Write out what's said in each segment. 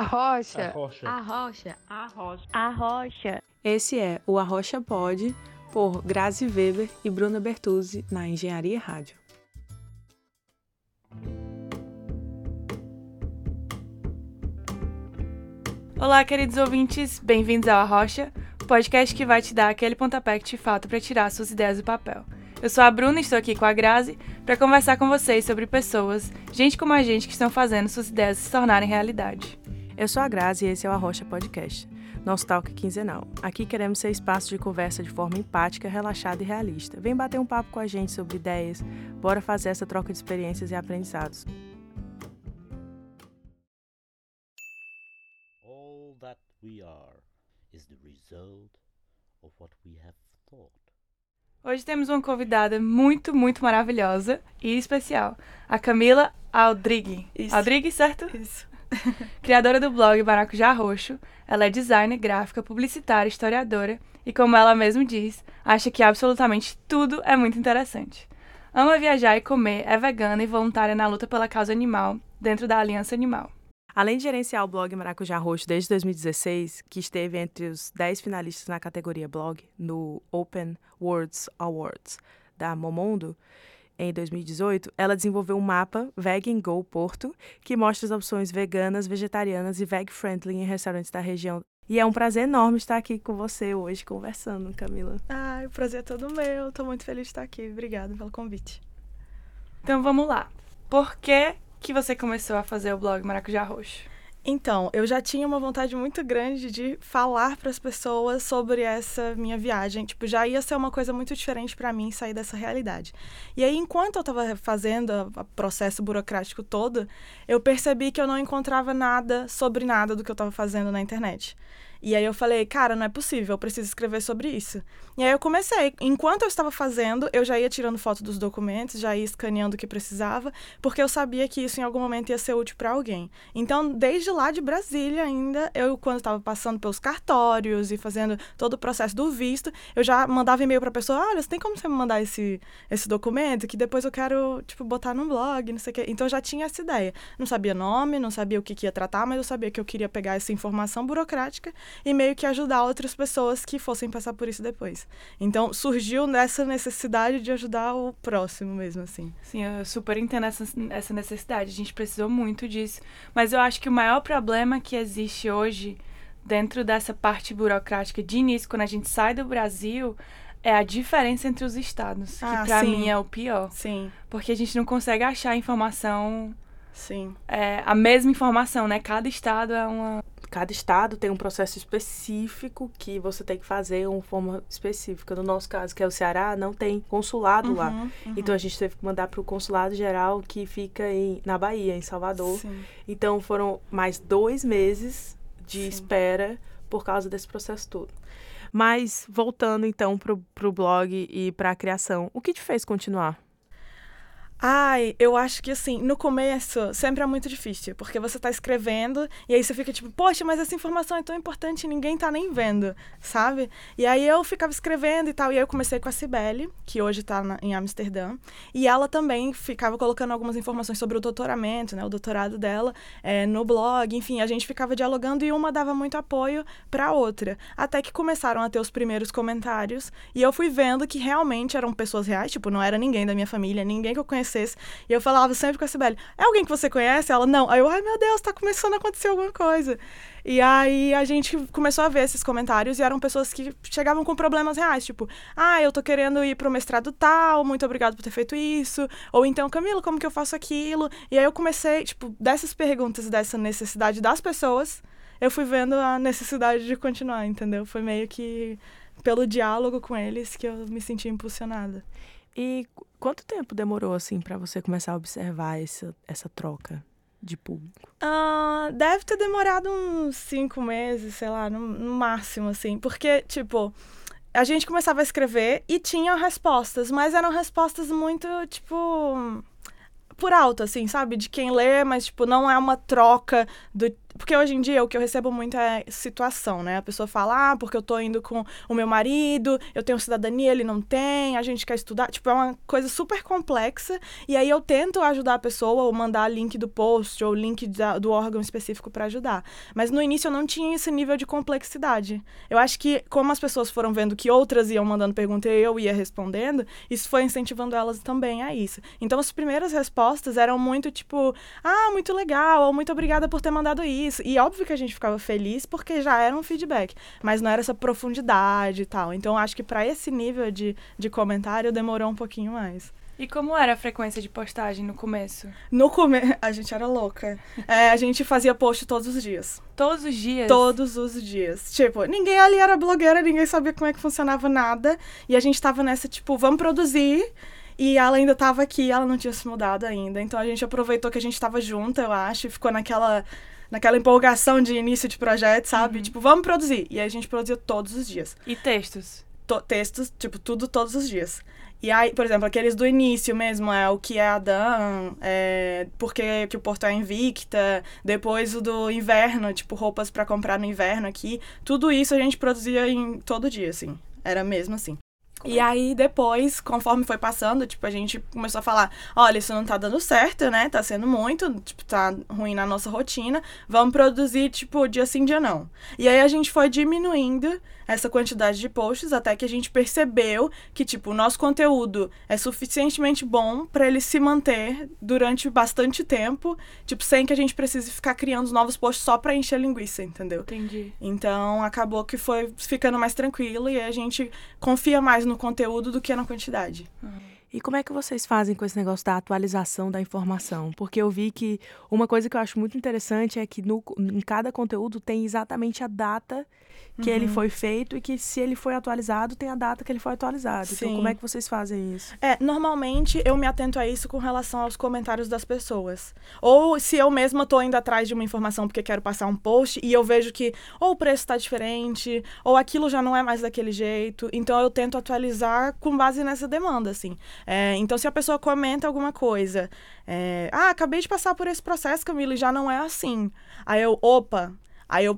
Arrocha. Arrocha. Arrocha. Arrocha. Arrocha. Esse é o Arrocha Pod, por Grazi Weber e Bruna Bertuzzi, na Engenharia Rádio. Olá, queridos ouvintes, bem-vindos ao Arrocha, podcast que vai te dar aquele pontapé que te falta para tirar suas ideias do papel. Eu sou a Bruna e estou aqui com a Grazi para conversar com vocês sobre pessoas, gente como a gente que estão fazendo suas ideias se tornarem realidade. Eu sou a Grazi e esse é o Arrocha Podcast, nosso talk quinzenal. Aqui queremos ser espaço de conversa de forma empática, relaxada e realista. Vem bater um papo com a gente sobre ideias, bora fazer essa troca de experiências e aprendizados. All that we are is the result of what we have thought. Hoje temos uma convidada muito, muito maravilhosa e especial, a Camila Aldrigue. Isso. Aldrigue, certo? Isso. Criadora do blog Maracujá Roxo, ela é designer, gráfica, publicitária, historiadora e, como ela mesma diz, acha que absolutamente tudo é muito interessante. Ama viajar e comer, é vegana e voluntária na luta pela causa animal, dentro da Aliança Animal. Além de gerenciar o blog Maracujá Roxo desde 2016, que esteve entre os 10 finalistas na categoria blog no Open Words Awards da Momondo, em 2018, ela desenvolveu um mapa Vegan Go Porto, que mostra as opções veganas, vegetarianas e veg-friendly em restaurantes da região. E é um prazer enorme estar aqui com você hoje, conversando, Camila. Ai, o prazer é todo meu. Tô muito feliz de estar aqui. Obrigada pelo convite. Então vamos lá. Por que, que você começou a fazer o blog Maracujá Roxo? Então, eu já tinha uma vontade muito grande de falar para as pessoas sobre essa minha viagem. Tipo, já ia ser uma coisa muito diferente para mim sair dessa realidade. E aí, enquanto eu estava fazendo o processo burocrático todo, eu percebi que eu não encontrava nada sobre nada do que eu estava fazendo na internet. E aí eu falei, cara, não é possível, eu preciso escrever sobre isso. E aí eu comecei. Enquanto eu estava fazendo, eu já ia tirando foto dos documentos, já ia escaneando o que precisava, porque eu sabia que isso em algum momento ia ser útil para alguém. Então, desde lá de Brasília ainda, eu quando estava passando pelos cartórios e fazendo todo o processo do visto, eu já mandava e-mail para a pessoa, olha, você tem como você me mandar esse esse documento que depois eu quero, tipo, botar no blog, não sei o quê. Então eu já tinha essa ideia. Não sabia nome, não sabia o que, que ia tratar, mas eu sabia que eu queria pegar essa informação burocrática e meio que ajudar outras pessoas que fossem passar por isso depois. Então, surgiu nessa necessidade de ajudar o próximo mesmo, assim. Sim, eu super entendo essa, essa necessidade. A gente precisou muito disso. Mas eu acho que o maior problema que existe hoje, dentro dessa parte burocrática de início, quando a gente sai do Brasil, é a diferença entre os estados. Ah, que pra sim. mim é o pior. Sim, Porque a gente não consegue achar informação, sim. é, a mesma informação, né? Cada estado é uma. Cada estado tem um processo específico que você tem que fazer uma forma específica. No nosso caso, que é o Ceará, não tem consulado lá. Uhum, uhum. Então a gente teve que mandar para o consulado geral que fica em, na Bahia, em Salvador. Sim. Então foram mais dois meses de Sim. espera por causa desse processo todo. Mas voltando então pro, pro blog e pra criação, o que te fez continuar? Ai, eu acho que assim, no começo sempre é muito difícil, porque você tá escrevendo e aí você fica tipo, poxa, mas essa informação é tão importante e ninguém tá nem vendo, sabe? E aí eu ficava escrevendo e tal, e aí eu comecei com a Cibele, que hoje tá na- em Amsterdã, e ela também ficava colocando algumas informações sobre o doutoramento, né, o doutorado dela, é, no blog, enfim, a gente ficava dialogando e uma dava muito apoio pra outra, até que começaram a ter os primeiros comentários, e eu fui vendo que realmente eram pessoas reais, tipo, não era ninguém da minha família, ninguém que eu conhecesse. E eu falava sempre com a Sibeli, é alguém que você conhece? Ela, não. Aí eu, ai meu Deus, tá começando a acontecer alguma coisa. E aí a gente começou a ver esses comentários e eram pessoas que chegavam com problemas reais, tipo, ah, eu tô querendo ir pro mestrado tal, muito obrigado por ter feito isso. Ou então, Camila, como que eu faço aquilo? E aí eu comecei, tipo, dessas perguntas, dessa necessidade das pessoas, eu fui vendo a necessidade de continuar, entendeu? Foi meio que pelo diálogo com eles que eu me senti impulsionada. E quanto tempo demorou assim para você começar a observar essa, essa troca de público? Ah, deve ter demorado uns cinco meses, sei lá, no, no máximo, assim. Porque, tipo, a gente começava a escrever e tinha respostas, mas eram respostas muito, tipo. Por alto, assim, sabe? De quem lê, mas, tipo, não é uma troca do porque hoje em dia o que eu recebo muito é situação, né? A pessoa fala, ah, porque eu tô indo com o meu marido, eu tenho cidadania, ele não tem, a gente quer estudar. Tipo, é uma coisa super complexa. E aí eu tento ajudar a pessoa, ou mandar link do post, ou link da, do órgão específico para ajudar. Mas no início eu não tinha esse nível de complexidade. Eu acho que, como as pessoas foram vendo que outras iam mandando pergunta e eu ia respondendo, isso foi incentivando elas também a isso. Então as primeiras respostas eram muito tipo, ah, muito legal, ou muito obrigada por ter mandado isso isso. E óbvio que a gente ficava feliz porque já era um feedback, mas não era essa profundidade e tal. Então acho que para esse nível de, de comentário demorou um pouquinho mais. E como era a frequência de postagem no começo? No começo, a gente era louca. É, a gente fazia post todos os dias. Todos os dias? Todos os dias. Tipo, ninguém ali era blogueira, ninguém sabia como é que funcionava nada. E a gente tava nessa, tipo, vamos produzir. E ela ainda tava aqui, ela não tinha se mudado ainda. Então a gente aproveitou que a gente tava junta, eu acho, e ficou naquela naquela empolgação de início de projeto, sabe? Uhum. Tipo, vamos produzir. E aí a gente produzia todos os dias. E textos? To textos, tipo, tudo todos os dias. E aí, por exemplo, aqueles do início mesmo, é o que é a Dan, é, porque que o Porto é invicta, depois o do inverno, tipo, roupas para comprar no inverno aqui. Tudo isso a gente produzia em todo dia, assim. Era mesmo assim. E aí, depois, conforme foi passando, tipo, a gente começou a falar, olha, isso não tá dando certo, né? Tá sendo muito, tipo, tá ruim na nossa rotina. Vamos produzir, tipo, dia sim, dia não. E aí a gente foi diminuindo essa quantidade de posts até que a gente percebeu que, tipo, o nosso conteúdo é suficientemente bom para ele se manter durante bastante tempo, tipo, sem que a gente precise ficar criando novos posts só pra encher linguiça, entendeu? Entendi. Então, acabou que foi ficando mais tranquilo e a gente confia mais no conteúdo do que na quantidade. Uhum. E como é que vocês fazem com esse negócio da atualização da informação? Porque eu vi que uma coisa que eu acho muito interessante é que no, em cada conteúdo tem exatamente a data que uhum. ele foi feito e que se ele foi atualizado, tem a data que ele foi atualizado. Sim. Então, como é que vocês fazem isso? É, normalmente eu me atento a isso com relação aos comentários das pessoas. Ou se eu mesma estou indo atrás de uma informação porque quero passar um post e eu vejo que ou o preço está diferente, ou aquilo já não é mais daquele jeito. Então, eu tento atualizar com base nessa demanda, assim. É, então, se a pessoa comenta alguma coisa, é, ah, acabei de passar por esse processo, Camila, e já não é assim. Aí eu, opa, Aí eu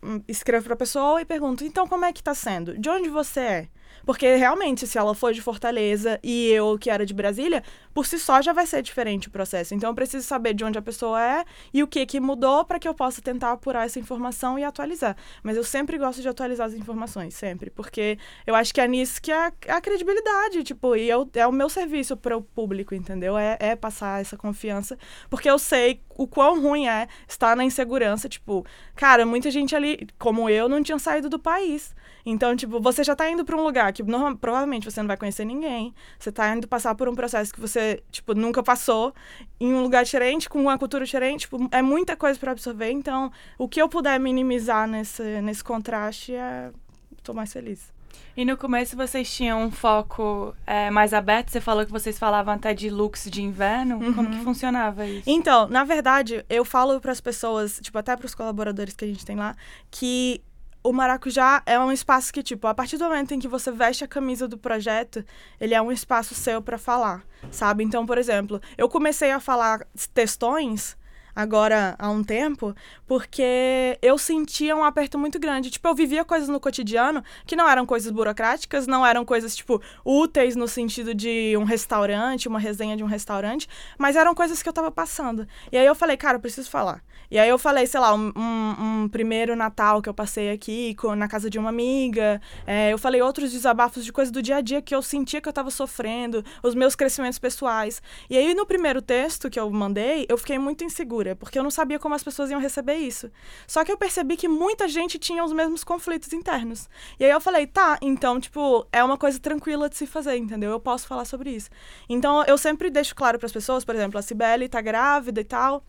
hum, escrevo para a pessoa e pergunto: então como é que está sendo? De onde você é? Porque realmente, se ela for de Fortaleza e eu que era de Brasília, por si só já vai ser diferente o processo. Então eu preciso saber de onde a pessoa é e o que que mudou para que eu possa tentar apurar essa informação e atualizar. Mas eu sempre gosto de atualizar as informações, sempre, porque eu acho que é nisso que é a credibilidade, tipo, e é o meu serviço para o público, entendeu? É, é passar essa confiança, porque eu sei o quão ruim é estar na insegurança, tipo, cara, muita gente ali, como eu, não tinha saído do país. Então, tipo, você já tá indo para um lugar que provavelmente você não vai conhecer ninguém. Você tá indo passar por um processo que você, tipo, nunca passou em um lugar diferente, com uma cultura diferente. Tipo, é muita coisa para absorver. Então, o que eu puder minimizar nesse, nesse contraste, é... tô mais feliz. E no começo vocês tinham um foco é, mais aberto? Você falou que vocês falavam até de looks de inverno. Uhum. Como que funcionava isso? Então, na verdade, eu falo para as pessoas, tipo, até para os colaboradores que a gente tem lá, que o maracujá é um espaço que, tipo, a partir do momento em que você veste a camisa do projeto, ele é um espaço seu para falar, sabe? Então, por exemplo, eu comecei a falar textões agora há um tempo, porque eu sentia um aperto muito grande. Tipo, eu vivia coisas no cotidiano que não eram coisas burocráticas, não eram coisas, tipo, úteis no sentido de um restaurante, uma resenha de um restaurante, mas eram coisas que eu tava passando. E aí eu falei, cara, eu preciso falar. E aí eu falei, sei lá, um, um, um primeiro Natal que eu passei aqui com, na casa de uma amiga. É, eu falei outros desabafos de coisas do dia a dia que eu sentia que eu estava sofrendo, os meus crescimentos pessoais. E aí no primeiro texto que eu mandei, eu fiquei muito insegura, porque eu não sabia como as pessoas iam receber isso. Só que eu percebi que muita gente tinha os mesmos conflitos internos. E aí eu falei, tá, então, tipo, é uma coisa tranquila de se fazer, entendeu? Eu posso falar sobre isso. Então eu sempre deixo claro para as pessoas, por exemplo, a Cibele tá grávida e tal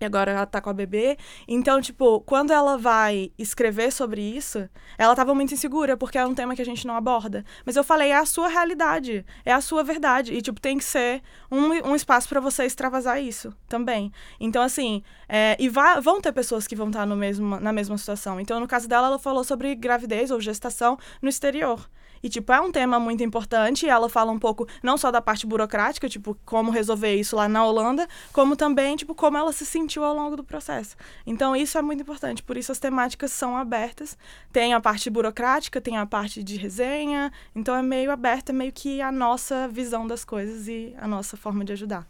e agora ela tá com a bebê. Então, tipo, quando ela vai escrever sobre isso, ela tava muito insegura, porque é um tema que a gente não aborda. Mas eu falei, é a sua realidade, é a sua verdade. E, tipo, tem que ser um, um espaço para você extravasar isso também. Então, assim, é, e vá, vão ter pessoas que vão estar no mesmo, na mesma situação. Então, no caso dela, ela falou sobre gravidez ou gestação no exterior. E, tipo, é um tema muito importante. E ela fala um pouco, não só da parte burocrática, tipo, como resolver isso lá na Holanda, como também, tipo, como ela se sentiu ao longo do processo. Então, isso é muito importante. Por isso, as temáticas são abertas. Tem a parte burocrática, tem a parte de resenha. Então, é meio aberta, é meio que a nossa visão das coisas e a nossa forma de ajudar.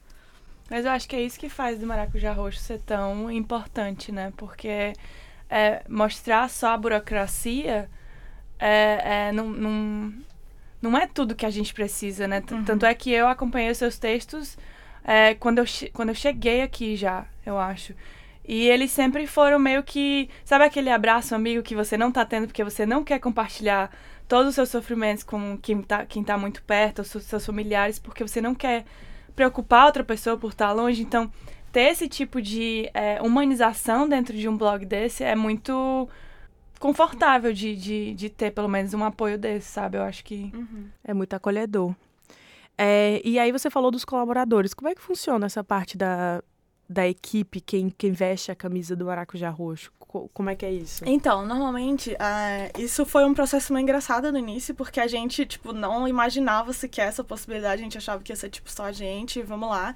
Mas eu acho que é isso que faz do Maracujá Roxo ser tão importante, né? Porque é, mostrar só a burocracia é, é, não, não, não é tudo que a gente precisa, né? Uhum. Tanto é que eu acompanhei os seus textos é, quando, eu, quando eu cheguei aqui já, eu acho. E eles sempre foram meio que. Sabe aquele abraço amigo que você não tá tendo porque você não quer compartilhar todos os seus sofrimentos com quem tá, quem tá muito perto, os seus familiares, porque você não quer preocupar outra pessoa por estar longe. Então, ter esse tipo de é, humanização dentro de um blog desse é muito confortável de, de, de ter pelo menos um apoio desse, sabe? Eu acho que. Uhum. É muito acolhedor. É, e aí você falou dos colaboradores. Como é que funciona essa parte da, da equipe, quem, quem veste a camisa do Maracujá Roxo? Como é que é isso? Então, normalmente, uh, isso foi um processo meio engraçado no início, porque a gente, tipo, não imaginava sequer essa possibilidade, a gente achava que ia ser, tipo, só a gente, vamos lá.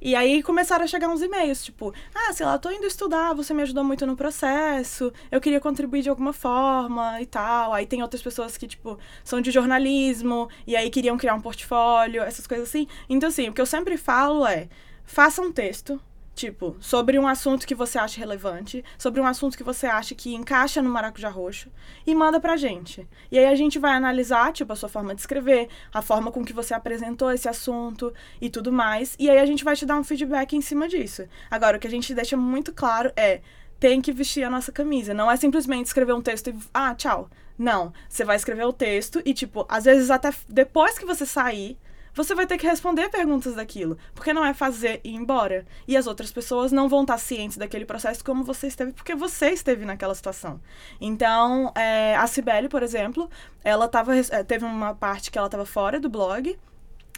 E aí começaram a chegar uns e-mails, tipo, ah, sei lá, tô indo estudar, você me ajudou muito no processo, eu queria contribuir de alguma forma e tal. Aí tem outras pessoas que, tipo, são de jornalismo, e aí queriam criar um portfólio, essas coisas assim. Então, assim, o que eu sempre falo é, faça um texto, Tipo, sobre um assunto que você acha relevante, sobre um assunto que você acha que encaixa no maracujá roxo, e manda pra gente. E aí a gente vai analisar, tipo, a sua forma de escrever, a forma com que você apresentou esse assunto e tudo mais. E aí a gente vai te dar um feedback em cima disso. Agora, o que a gente deixa muito claro é tem que vestir a nossa camisa. Não é simplesmente escrever um texto e. Ah, tchau. Não. Você vai escrever o texto e, tipo, às vezes até depois que você sair você vai ter que responder perguntas daquilo, porque não é fazer e ir embora. E as outras pessoas não vão estar cientes daquele processo como você esteve, porque você esteve naquela situação. Então, é, a Cibele, por exemplo, ela tava, é, teve uma parte que ela estava fora do blog,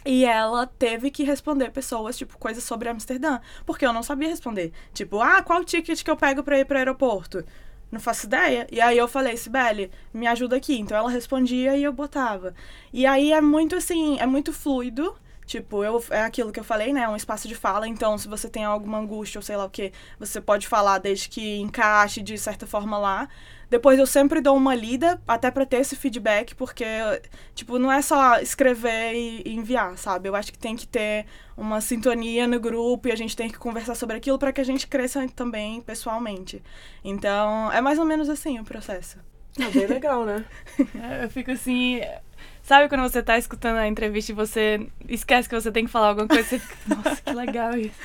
e ela teve que responder pessoas, tipo, coisas sobre Amsterdã. Porque eu não sabia responder. Tipo, ah, qual ticket que eu pego pra ir pro aeroporto? Não faço ideia. E aí eu falei, Sibeli, me ajuda aqui. Então ela respondia e eu botava. E aí é muito assim, é muito fluido. Tipo, eu, é aquilo que eu falei, né? É um espaço de fala. Então, se você tem alguma angústia ou sei lá o que, você pode falar desde que encaixe de certa forma lá. Depois eu sempre dou uma lida, até para ter esse feedback, porque, tipo, não é só escrever e, e enviar, sabe? Eu acho que tem que ter uma sintonia no grupo e a gente tem que conversar sobre aquilo para que a gente cresça também pessoalmente. Então, é mais ou menos assim o processo. É bem legal, né? É, eu fico assim. Sabe quando você tá escutando a entrevista e você esquece que você tem que falar alguma coisa? Você fica, nossa, que legal isso.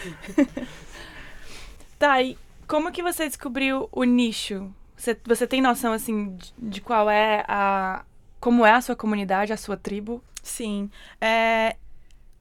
tá, e como que você descobriu o nicho você, você tem noção, assim, de, de qual é a. Como é a sua comunidade, a sua tribo? Sim. É,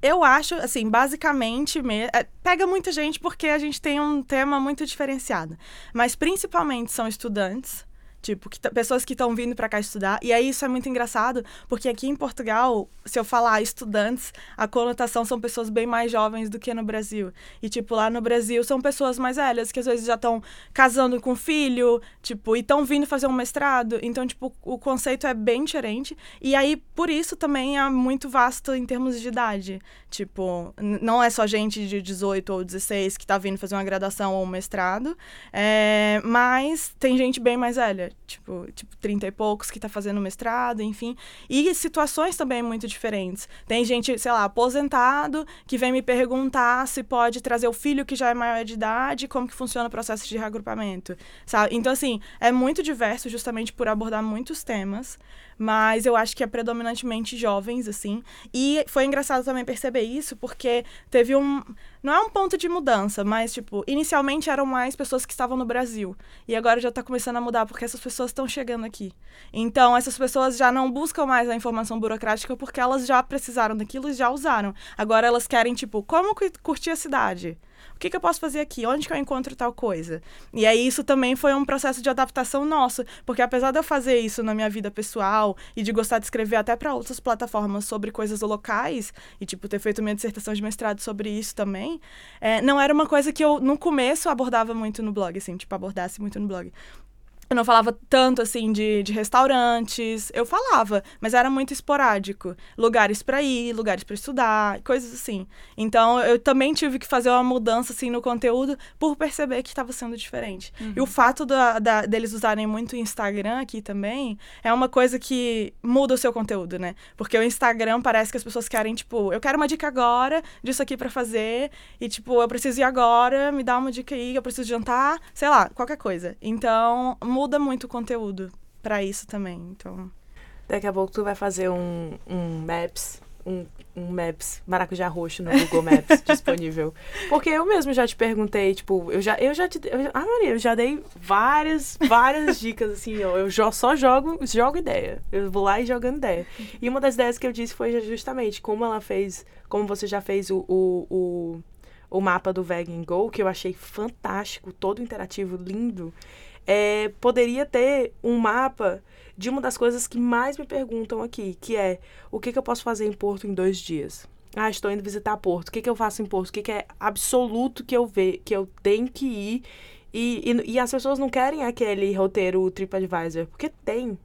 eu acho, assim, basicamente, me, é, pega muita gente porque a gente tem um tema muito diferenciado. Mas principalmente são estudantes Tipo, que pessoas que estão vindo para cá estudar. E aí isso é muito engraçado, porque aqui em Portugal, se eu falar estudantes, a conotação são pessoas bem mais jovens do que no Brasil. E, tipo, lá no Brasil são pessoas mais velhas, que às vezes já estão casando com filho, tipo, e estão vindo fazer um mestrado. Então, tipo, o conceito é bem diferente. E aí, por isso também é muito vasto em termos de idade. Tipo, não é só gente de 18 ou 16 que está vindo fazer uma graduação ou um mestrado, é, mas tem gente bem mais velha tipo, tipo 30 e poucos que está fazendo mestrado, enfim. E situações também muito diferentes. Tem gente, sei lá, aposentado, que vem me perguntar se pode trazer o filho que já é maior de idade, como que funciona o processo de reagrupamento, sabe? Então, assim, é muito diverso justamente por abordar muitos temas mas eu acho que é predominantemente jovens, assim. E foi engraçado também perceber isso, porque teve um. Não é um ponto de mudança, mas, tipo, inicialmente eram mais pessoas que estavam no Brasil. E agora já está começando a mudar, porque essas pessoas estão chegando aqui. Então, essas pessoas já não buscam mais a informação burocrática porque elas já precisaram daquilo e já usaram. Agora elas querem, tipo, como curtir a cidade? O que, que eu posso fazer aqui? Onde que eu encontro tal coisa? E aí isso também foi um processo de adaptação nosso, porque apesar de eu fazer isso na minha vida pessoal e de gostar de escrever até para outras plataformas sobre coisas locais, e tipo, ter feito minha dissertação de mestrado sobre isso também, é, não era uma coisa que eu, no começo, abordava muito no blog, assim, tipo, abordasse muito no blog. Eu não falava tanto assim de, de restaurantes. Eu falava, mas era muito esporádico. Lugares para ir, lugares para estudar, coisas assim. Então eu também tive que fazer uma mudança assim no conteúdo por perceber que estava sendo diferente. Uhum. E o fato da, da, deles usarem muito o Instagram aqui também é uma coisa que muda o seu conteúdo, né? Porque o Instagram parece que as pessoas querem, tipo, eu quero uma dica agora disso aqui para fazer. E, tipo, eu preciso ir agora, me dá uma dica aí, eu preciso jantar, sei lá, qualquer coisa. Então, muda muito o conteúdo para isso também. Então. Daqui a pouco tu vai fazer um, um Maps, um, um Maps maracujá roxo no Google Maps disponível. Porque eu mesmo já te perguntei, tipo, eu já, eu já te. Eu, ah, Maria, eu já dei várias, várias dicas, assim, eu, eu jo, só jogo, jogo ideia. Eu vou lá e jogando ideia. E uma das ideias que eu disse foi justamente como ela fez, como você já fez o, o, o, o mapa do Vegan Go, que eu achei fantástico, todo interativo, lindo é, poderia ter um mapa de uma das coisas que mais me perguntam aqui, que é o que, que eu posso fazer em Porto em dois dias? Ah, estou indo visitar Porto. O que, que eu faço em Porto? O que, que é absoluto que eu ver, que eu tenho que ir? E, e, e as pessoas não querem aquele roteiro TripAdvisor, porque tem.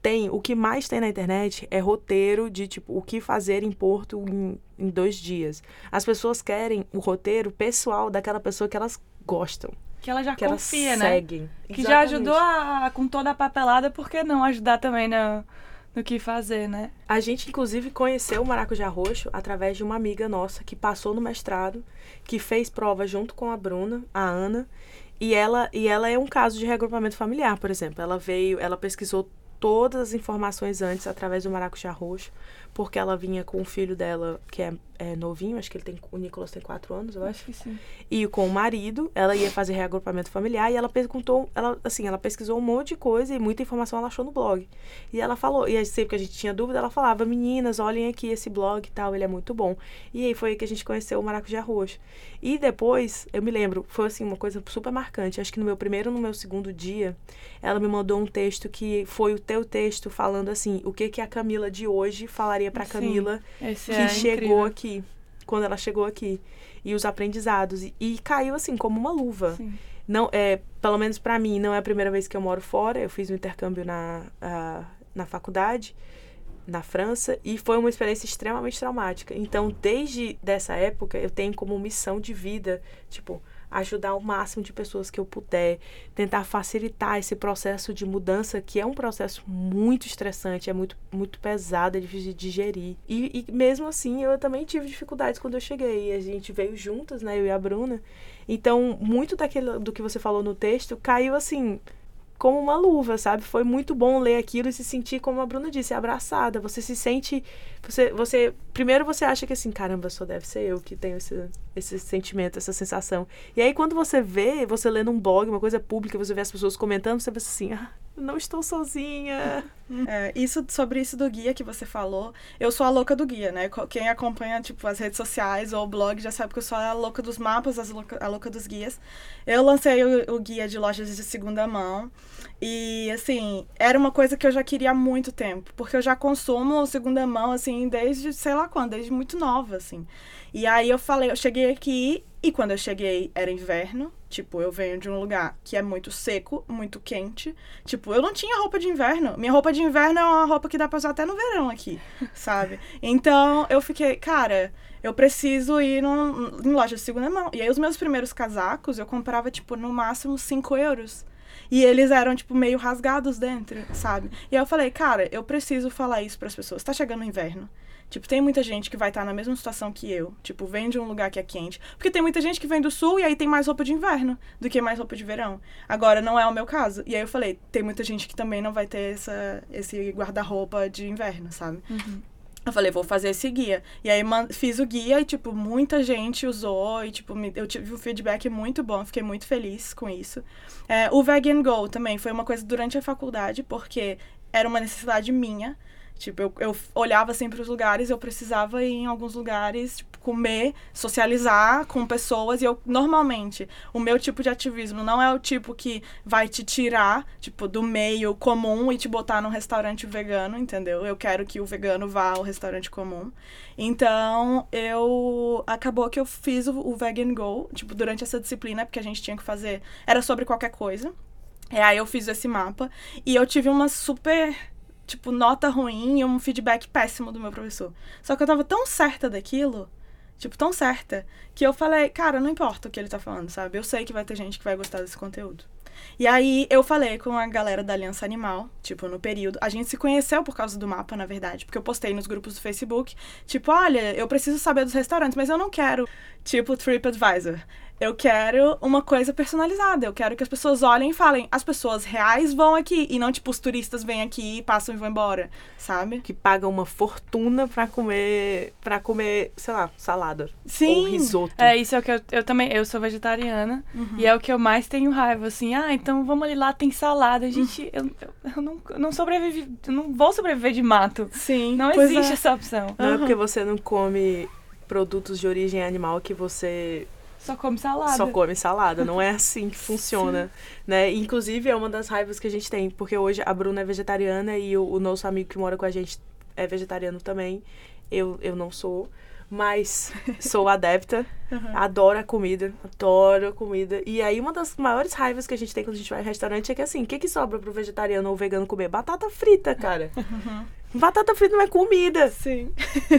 Tem. O que mais tem na internet é roteiro de tipo o que fazer em Porto em, em dois dias. As pessoas querem o roteiro pessoal daquela pessoa que elas gostam que ela já que confia, elas né? Seguem. Que já ajudou a, com toda a papelada, por que não ajudar também no, no que fazer, né? A gente, inclusive, conheceu o Maracujá Roxo através de uma amiga nossa que passou no mestrado, que fez prova junto com a Bruna, a Ana, e ela, e ela é um caso de reagrupamento familiar, por exemplo. Ela veio, ela pesquisou todas as informações antes através do Maracujá Roxo, porque ela vinha com o filho dela, que é, é novinho, acho que ele tem. O Nicolas tem quatro anos, eu acho. acho que sim. E com o marido, ela ia fazer reagrupamento familiar e ela perguntou, ela, assim, ela pesquisou um monte de coisa e muita informação ela achou no blog. E ela falou, e sempre que a gente tinha dúvida, ela falava, meninas, olhem aqui esse blog e tal, ele é muito bom. E aí foi aí que a gente conheceu o Maracujá Roxo. E depois, eu me lembro, foi assim, uma coisa super marcante. Acho que no meu primeiro no meu segundo dia, ela me mandou um texto que foi o teu texto falando assim, o que que a Camila de hoje falaria para Camila Sim, que é chegou incrível. aqui, quando ela chegou aqui e os aprendizados e, e caiu assim como uma luva. Sim. Não é, pelo menos para mim, não é a primeira vez que eu moro fora. Eu fiz um intercâmbio na na faculdade na França e foi uma experiência extremamente traumática. Então, desde dessa época, eu tenho como missão de vida, tipo, ajudar o máximo de pessoas que eu puder, tentar facilitar esse processo de mudança, que é um processo muito estressante, é muito, muito pesado, é difícil de digerir. E, e mesmo assim, eu também tive dificuldades quando eu cheguei. A gente veio juntas, né, eu e a Bruna. Então, muito daquele, do que você falou no texto caiu assim como uma luva, sabe? Foi muito bom ler aquilo e se sentir, como a Bruna disse, abraçada. Você se sente. Você, você Primeiro você acha que assim, caramba, só deve ser eu que tenho esse, esse sentimento, essa sensação. E aí, quando você vê, você lendo um blog, uma coisa pública, você vê as pessoas comentando, você pensa assim, ah, não estou sozinha. É, isso sobre isso do guia que você falou, eu sou a louca do guia, né? Quem acompanha tipo as redes sociais ou o blog já sabe que eu sou a louca dos mapas, a louca, a louca dos guias. Eu lancei o, o guia de lojas de segunda mão e assim, era uma coisa que eu já queria há muito tempo, porque eu já consumo segunda mão assim desde sei lá quando, desde muito nova assim. E aí eu falei, eu cheguei aqui e quando eu cheguei era inverno, Tipo, eu venho de um lugar que é muito seco, muito quente. Tipo, eu não tinha roupa de inverno. Minha roupa de inverno é uma roupa que dá pra usar até no verão aqui, sabe? Então, eu fiquei, cara, eu preciso ir num, em loja de segunda mão. E aí, os meus primeiros casacos, eu comprava, tipo, no máximo 5 euros. E eles eram, tipo, meio rasgados dentro, sabe? E aí eu falei, cara, eu preciso falar isso para as pessoas. Tá chegando o inverno. Tipo, tem muita gente que vai estar na mesma situação que eu. Tipo, vem de um lugar que é quente. Porque tem muita gente que vem do sul e aí tem mais roupa de inverno do que mais roupa de verão. Agora, não é o meu caso. E aí eu falei, tem muita gente que também não vai ter essa, esse guarda-roupa de inverno, sabe? Uhum. Eu falei, vou fazer esse guia. E aí fiz o guia e, tipo, muita gente usou e, tipo, me, eu tive um feedback muito bom, fiquei muito feliz com isso. É, o Vegan Go também foi uma coisa durante a faculdade, porque era uma necessidade minha. Tipo, eu, eu olhava sempre os lugares, eu precisava ir em alguns lugares, tipo, comer, socializar com pessoas. E eu, normalmente, o meu tipo de ativismo não é o tipo que vai te tirar, tipo, do meio comum e te botar num restaurante vegano, entendeu? Eu quero que o vegano vá ao restaurante comum. Então, eu. Acabou que eu fiz o, o Vegan Go, tipo, durante essa disciplina, porque a gente tinha que fazer. Era sobre qualquer coisa. E aí eu fiz esse mapa e eu tive uma super, tipo, nota ruim e um feedback péssimo do meu professor. Só que eu tava tão certa daquilo, tipo, tão certa, que eu falei, cara, não importa o que ele tá falando, sabe? Eu sei que vai ter gente que vai gostar desse conteúdo. E aí eu falei com a galera da Aliança Animal, tipo, no período. A gente se conheceu por causa do mapa, na verdade, porque eu postei nos grupos do Facebook, tipo, olha, eu preciso saber dos restaurantes, mas eu não quero, tipo, TripAdvisor. Eu quero uma coisa personalizada. Eu quero que as pessoas olhem e falem, as pessoas reais vão aqui. E não, tipo, os turistas vêm aqui, passam e vão embora, sabe? Que pagam uma fortuna pra comer, pra comer, sei lá, salada. Sim. Ou risoto. É, isso é o que eu, eu também, eu sou vegetariana e é o que eu mais tenho raiva, assim, ah, então vamos ali lá, tem salada. Gente, eu, eu, eu não, eu não sobrevivi, não vou sobreviver de mato. Sim. Não existe é. essa opção. Não é porque você não come produtos de origem animal que você Só come salada. só come salada. Não é assim que funciona, né? Inclusive, é uma das raivas que a gente tem, porque hoje a Bruna é vegetariana e o, o nosso amigo que mora com a gente é vegetariano também. Eu, eu não sou, mas sou adepta. Adoro a comida, adoro a comida. E aí, uma das maiores raivas que a gente tem quando a gente vai em restaurante é que assim, o que, que sobra pro vegetariano ou vegano comer? Batata frita, cara. Batata frita não é comida. Sim.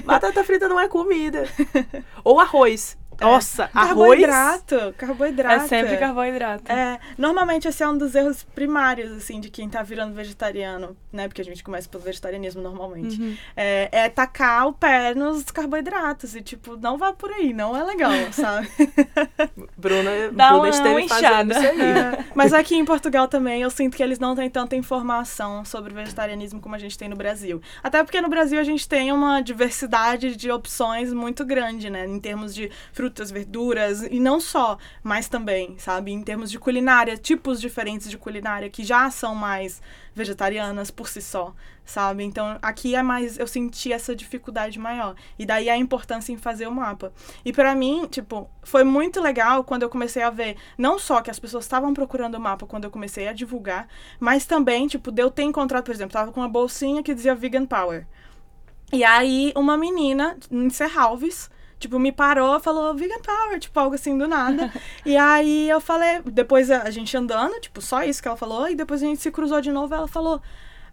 Batata frita não é comida. Ou arroz. Nossa, arroz. Carboidrato. Carboidrato. É sempre carboidrato. É, normalmente esse é um dos erros primários, assim, de quem tá virando vegetariano, né? Porque a gente começa pelo vegetarianismo normalmente. Uhum. É, é tacar o pé nos carboidratos. E, tipo, não vá por aí, não é legal, sabe? Bruna, Dá Bruna uma esteve fazendo inchada. isso aí. É, Mas aqui em Portugal também eu sinto que eles não têm tanta informação sobre vegetarianismo como a gente tem no Brasil. Até porque no Brasil a gente tem uma diversidade de opções muito grande, né? Em termos de frutas, verduras, e não só, mas também, sabe? Em termos de culinária, tipos diferentes de culinária que já são mais vegetarianas por si só, sabe? Então aqui é mais. Eu senti essa dificuldade maior. E daí a importância em fazer o mapa. E pra mim, tipo, foi muito legal quando eu comecei a ver não só que as pessoas estavam procurando o mapa quando eu comecei a divulgar, mas também, tipo, de eu ter encontrado, por exemplo, tava com uma bolsinha que dizia Vegan Power. E aí uma menina em Serralves, tipo, me parou, falou Vegan Power, tipo, algo assim do nada. e aí eu falei, depois a gente andando, tipo, só isso que ela falou, e depois a gente se cruzou de novo, ela falou: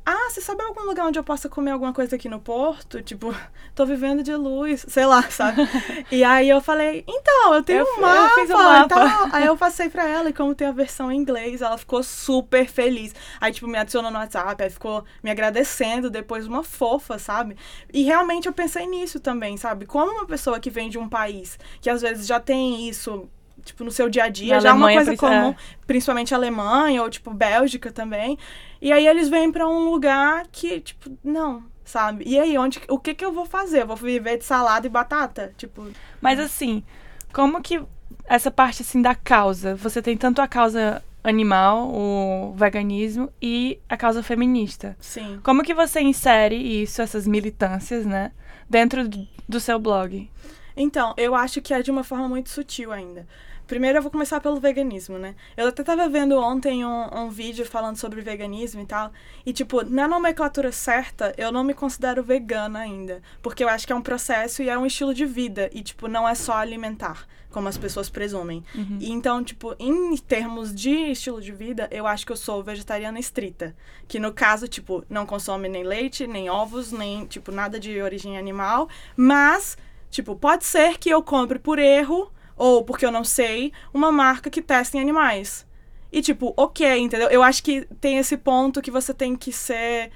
ah, você sabe algum lugar onde eu possa comer alguma coisa aqui no Porto? Tipo, tô vivendo de luz, sei lá, sabe? e aí eu falei, então, eu tenho Eu um eu mapa, fiz um mapa. tal. Aí eu passei pra ela, e como tem a versão em inglês, ela ficou super feliz. Aí, tipo, me adicionou no WhatsApp, aí ficou me agradecendo, depois uma fofa, sabe? E realmente eu pensei nisso também, sabe? Como uma pessoa que vem de um país que às vezes já tem isso, tipo, no seu dia a dia, Na já é uma Alemanha, coisa prin- é. comum, principalmente Alemanha ou, tipo, Bélgica também. E aí eles vêm pra um lugar que, tipo, não, sabe? E aí, onde, o que que eu vou fazer? Eu vou viver de salada e batata? Tipo, Mas assim, como que essa parte assim da causa, você tem tanto a causa animal, o veganismo e a causa feminista. sim. Como que você insere isso, essas militâncias, né, dentro do seu blog? Então, eu acho que é de uma forma muito sutil ainda. Primeiro eu vou começar pelo veganismo, né? Eu até tava vendo ontem um, um vídeo falando sobre veganismo e tal. E, tipo, na nomenclatura certa, eu não me considero vegana ainda. Porque eu acho que é um processo e é um estilo de vida. E, tipo, não é só alimentar, como as pessoas presumem. E então, tipo, em termos de estilo de vida, eu acho que eu sou vegetariana estrita. Que no caso, tipo, não consome nem leite, nem ovos, nem, tipo, nada de origem animal. Mas Tipo, pode ser que eu compre por erro, ou porque eu não sei, uma marca que testa em animais. E, tipo, ok, entendeu? Eu acho que tem esse ponto que você tem que ser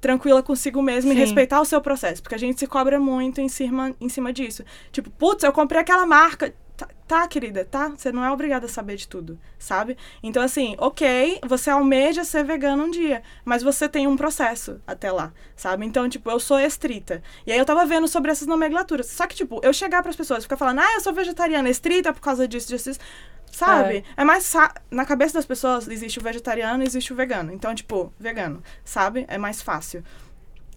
tranquila consigo mesmo e Sim. respeitar o seu processo. Porque a gente se cobra muito em cima, em cima disso. Tipo, putz, eu comprei aquela marca. Tá, querida, tá? Você não é obrigada a saber de tudo, sabe? Então, assim, ok, você almeja ser vegano um dia, mas você tem um processo até lá, sabe? Então, tipo, eu sou estrita. E aí eu tava vendo sobre essas nomenclaturas. Só que, tipo, eu chegar pras pessoas e ficar falando, ah, eu sou vegetariana estrita por causa disso, disso, disso. Sabe? É, mais. sa- Na cabeça das pessoas existe o vegetariano existe o vegano. Então, tipo, vegano, sabe? É mais fácil.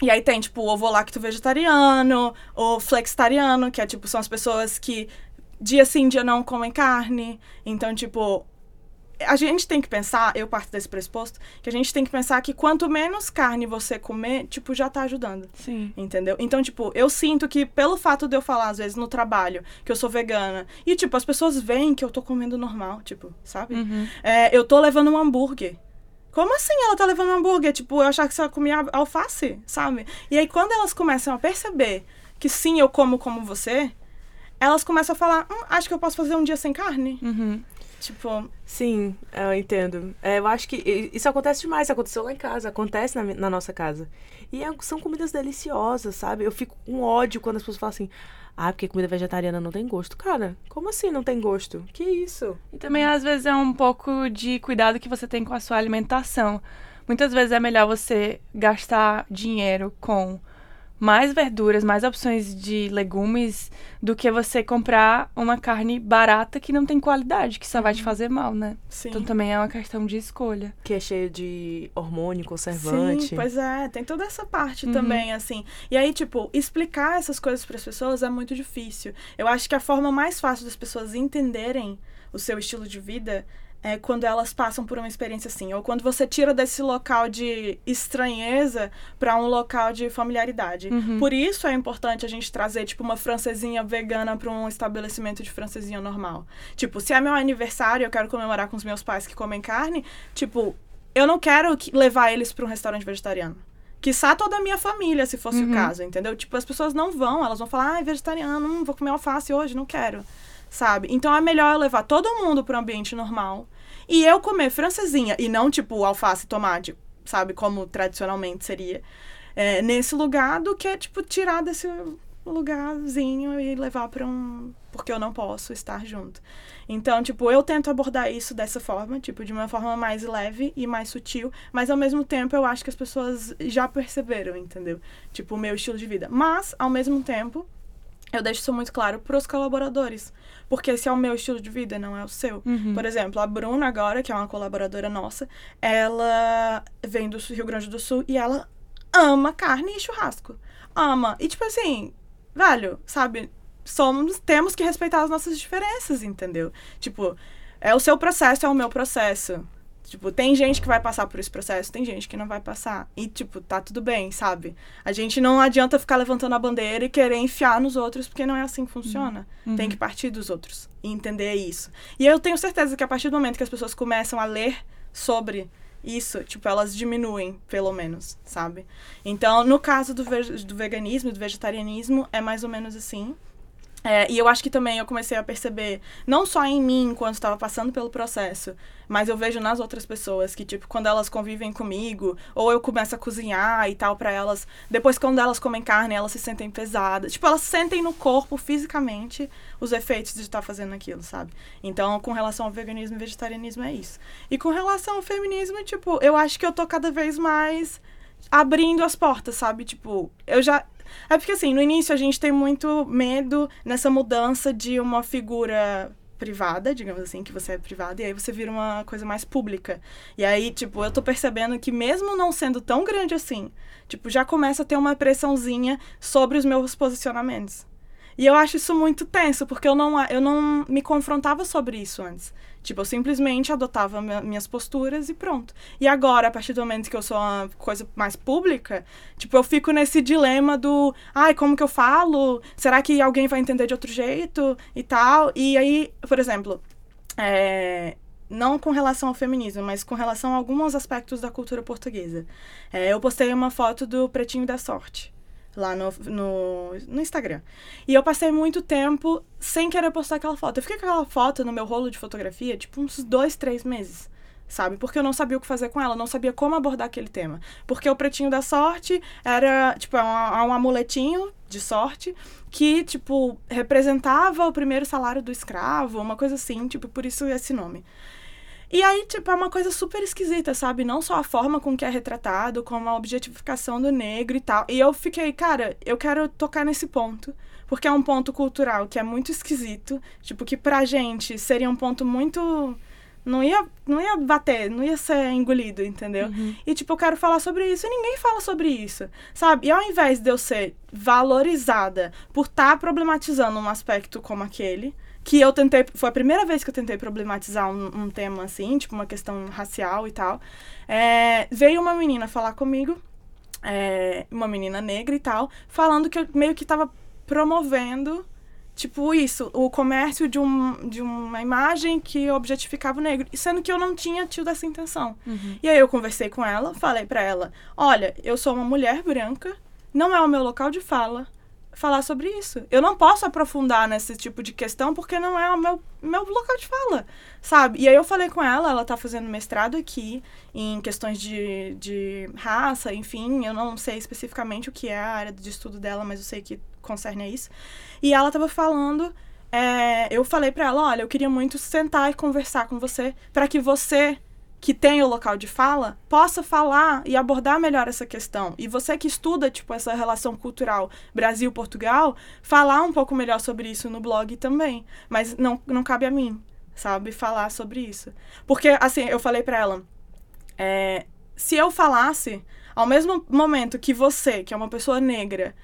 E aí tem, tipo, o ovo-lacto vegetariano, o flexitariano, que é, tipo, são as pessoas que dia sim, dia não comem carne. Então, tipo, a gente tem que pensar, eu parto desse pressuposto, que a gente tem que pensar que quanto menos carne você comer, tipo, já tá ajudando. Sim. Entendeu? Então, tipo, eu sinto que pelo fato de eu falar, às vezes, no trabalho, que eu sou vegana, e, tipo, as pessoas veem que eu tô comendo normal, tipo, sabe? Uhum. É, eu tô levando um hambúrguer. Como assim ela tá levando um hambúrguer? Tipo, eu achava que você comia alface, sabe? E aí, quando elas começam a perceber que sim, eu como como você, elas começam a falar, hum, acho que eu posso fazer um dia sem carne. Uhum. Tipo, Sim, eu entendo. É, eu acho que isso acontece demais. Aconteceu lá em casa, acontece na, na nossa casa. E é- são comidas deliciosas, sabe? Eu fico com ódio quando as pessoas falam assim: ah, porque comida vegetariana não tem gosto. Cara, como assim não tem gosto? Que isso? E também, às vezes, é um pouco de cuidado que você tem com a sua alimentação. Muitas vezes é melhor você gastar dinheiro com mais verduras, mais opções de legumes, do que você comprar uma carne barata que não tem qualidade, que só vai te fazer mal, né? sim. Então também é uma questão de escolha. Que é cheio de hormônio, conservante. Sim, pois é, tem toda essa parte Uhum. também, assim. E aí, tipo, explicar essas coisas para as pessoas é muito difícil. Eu acho que a forma mais fácil das pessoas entenderem o seu estilo de vida é quando elas passam por uma experiência assim, ou quando você tira desse local de estranheza para um local de familiaridade. Uhum. Por isso é importante a gente trazer, tipo, uma francesinha vegana para um estabelecimento de francesinha normal. Tipo, se é meu aniversário, eu quero comemorar com os meus pais que comem carne, tipo, eu não quero que- levar eles para um restaurante vegetariano. Quiçá toda a minha família, se fosse Uhum. o caso, entendeu? Tipo, as pessoas não vão, elas vão falar, ah, é vegetariano, hum, vou comer alface hoje, não quero. Sabe? Então é melhor eu levar todo mundo para um ambiente normal e eu comer francesinha e não, tipo, alface e tomate, sabe? Como tradicionalmente seria. é, nesse lugar do que, tipo, tirar desse lugarzinho e levar para um. Porque eu não posso estar junto. Então, tipo, eu tento abordar isso dessa forma, tipo, de uma forma mais leve e mais sutil, mas ao mesmo tempo eu acho que as pessoas já perceberam, entendeu? Tipo, o meu estilo de vida. Mas, ao mesmo tempo, eu deixo isso muito claro para os colaboradores. Porque esse é o meu estilo de vida, não é o seu. Uhum. Por exemplo, a Bruna agora, que é uma colaboradora nossa, ela vem do Rio Grande do Sul e ela ama carne e churrasco. Ama. E tipo assim, velho, sabe? Somos, temos que respeitar as nossas diferenças, entendeu? Tipo, é o seu processo, é o meu processo. Tipo, tem gente que vai passar por esse processo, tem gente que não vai passar. E, tipo, tá tudo bem, sabe? A gente não adianta ficar levantando a bandeira e querer enfiar nos outros, porque não é assim que funciona. Tem que partir dos outros e entender isso. E eu tenho certeza que a partir do momento que as pessoas começam a ler sobre isso, tipo, elas diminuem, pelo menos, sabe? Então, no caso do, ve- do veganismo e do vegetarianismo, é mais ou menos assim. É, e eu acho que também eu comecei a perceber, não só em mim, enquanto estava passando pelo processo, mas eu vejo nas outras pessoas que, tipo, quando elas convivem comigo, ou eu começo a cozinhar e tal pra elas, depois quando elas comem carne, elas se sentem pesadas. Tipo, elas sentem no corpo, fisicamente, os efeitos de estar fazendo aquilo, sabe? Então, com relação ao veganismo e vegetarianismo, é isso. E com relação ao feminismo, tipo, eu acho que eu tô cada vez mais abrindo as portas, sabe? Tipo, eu já. É porque assim, no início a gente tem muito medo nessa mudança de uma figura privada, digamos assim, que você é privada, e aí você vira uma coisa mais pública. E aí, tipo, eu tô percebendo que mesmo não sendo tão grande assim, tipo, já começa a ter uma pressãozinha sobre os meus posicionamentos. E eu acho isso muito tenso, porque eu não, eu não me confrontava sobre isso antes. Tipo, eu simplesmente adotava mi- minhas posturas e pronto. E agora, a partir do momento que eu sou uma coisa mais pública, tipo, eu fico nesse dilema do, ai, como que eu falo? Será que alguém vai entender de outro jeito e tal? E aí, por exemplo, é, não com relação ao feminismo, mas com relação a alguns aspectos da cultura portuguesa. É, eu postei uma foto do Pretinho da Sorte lá no, no, no Instagram. E eu passei muito tempo sem querer postar aquela foto. Eu fiquei com aquela foto no meu rolo de fotografia, tipo, uns dois, três meses. Sabe? Porque eu não sabia o que fazer com ela, não sabia como abordar aquele tema. Porque o pretinho da sorte era, tipo, é um, um amuletinho de sorte que, tipo, representava o primeiro salário do escravo, uma coisa assim, tipo, por isso esse nome. E aí, tipo, é uma coisa super esquisita, sabe? Não só a forma com que é retratado, como a objetificação do negro e tal. E eu fiquei, cara, eu quero tocar nesse ponto. Porque é um ponto cultural que é muito esquisito. Tipo, que pra gente seria um ponto muito. Não ia, não ia bater, não ia ser engolido, entendeu? E, tipo, eu quero falar sobre isso e ninguém fala sobre isso, sabe? E ao invés de eu ser valorizada por estar problematizando um aspecto como aquele, que eu tentei. Foi a primeira vez que eu tentei problematizar um, um tema assim, tipo uma questão racial e tal. É, veio uma menina falar comigo, é, uma menina negra e tal, falando que eu meio que tava promovendo tipo isso, o comércio de, um, de uma imagem que objetificava o negro, sendo que eu não tinha tido essa intenção. Uhum. E aí eu conversei com ela, falei para ela: "Olha, eu sou uma mulher branca, não é o meu local de fala falar sobre isso. Eu não posso aprofundar nesse tipo de questão porque não é o meu, meu local de fala, sabe? E aí eu falei com ela, ela tá fazendo mestrado aqui em questões de, de raça, enfim, eu não sei especificamente o que é a área de estudo dela, mas eu sei que concerne a isso. E ela tava falando, é, eu falei para ela, olha, eu queria muito sentar e conversar com você para que você que tem o local de fala possa falar e abordar melhor essa questão. E você que estuda, tipo, essa relação cultural Brasil-Portugal, falar um pouco melhor sobre isso no blog também. Mas não, não cabe a mim, sabe, falar sobre isso. Porque, assim, eu falei para ela, é, se eu falasse, ao mesmo momento que você, que é uma pessoa negra,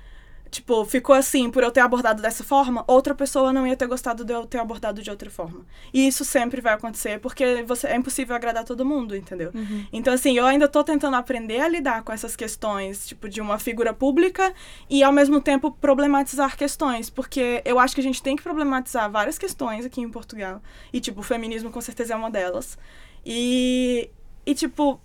tipo, ficou assim por eu ter abordado dessa forma, outra pessoa não ia ter gostado de eu ter abordado de outra forma. E isso sempre vai acontecer, porque você é impossível agradar todo mundo, entendeu? Uhum. Então, assim, eu ainda tô tentando aprender a lidar com essas questões, tipo, de uma figura pública e, ao mesmo tempo, problematizar questões, porque eu acho que a gente tem que problematizar várias questões aqui em Portugal. E, tipo, o feminismo com certeza é uma delas. E, e tipo,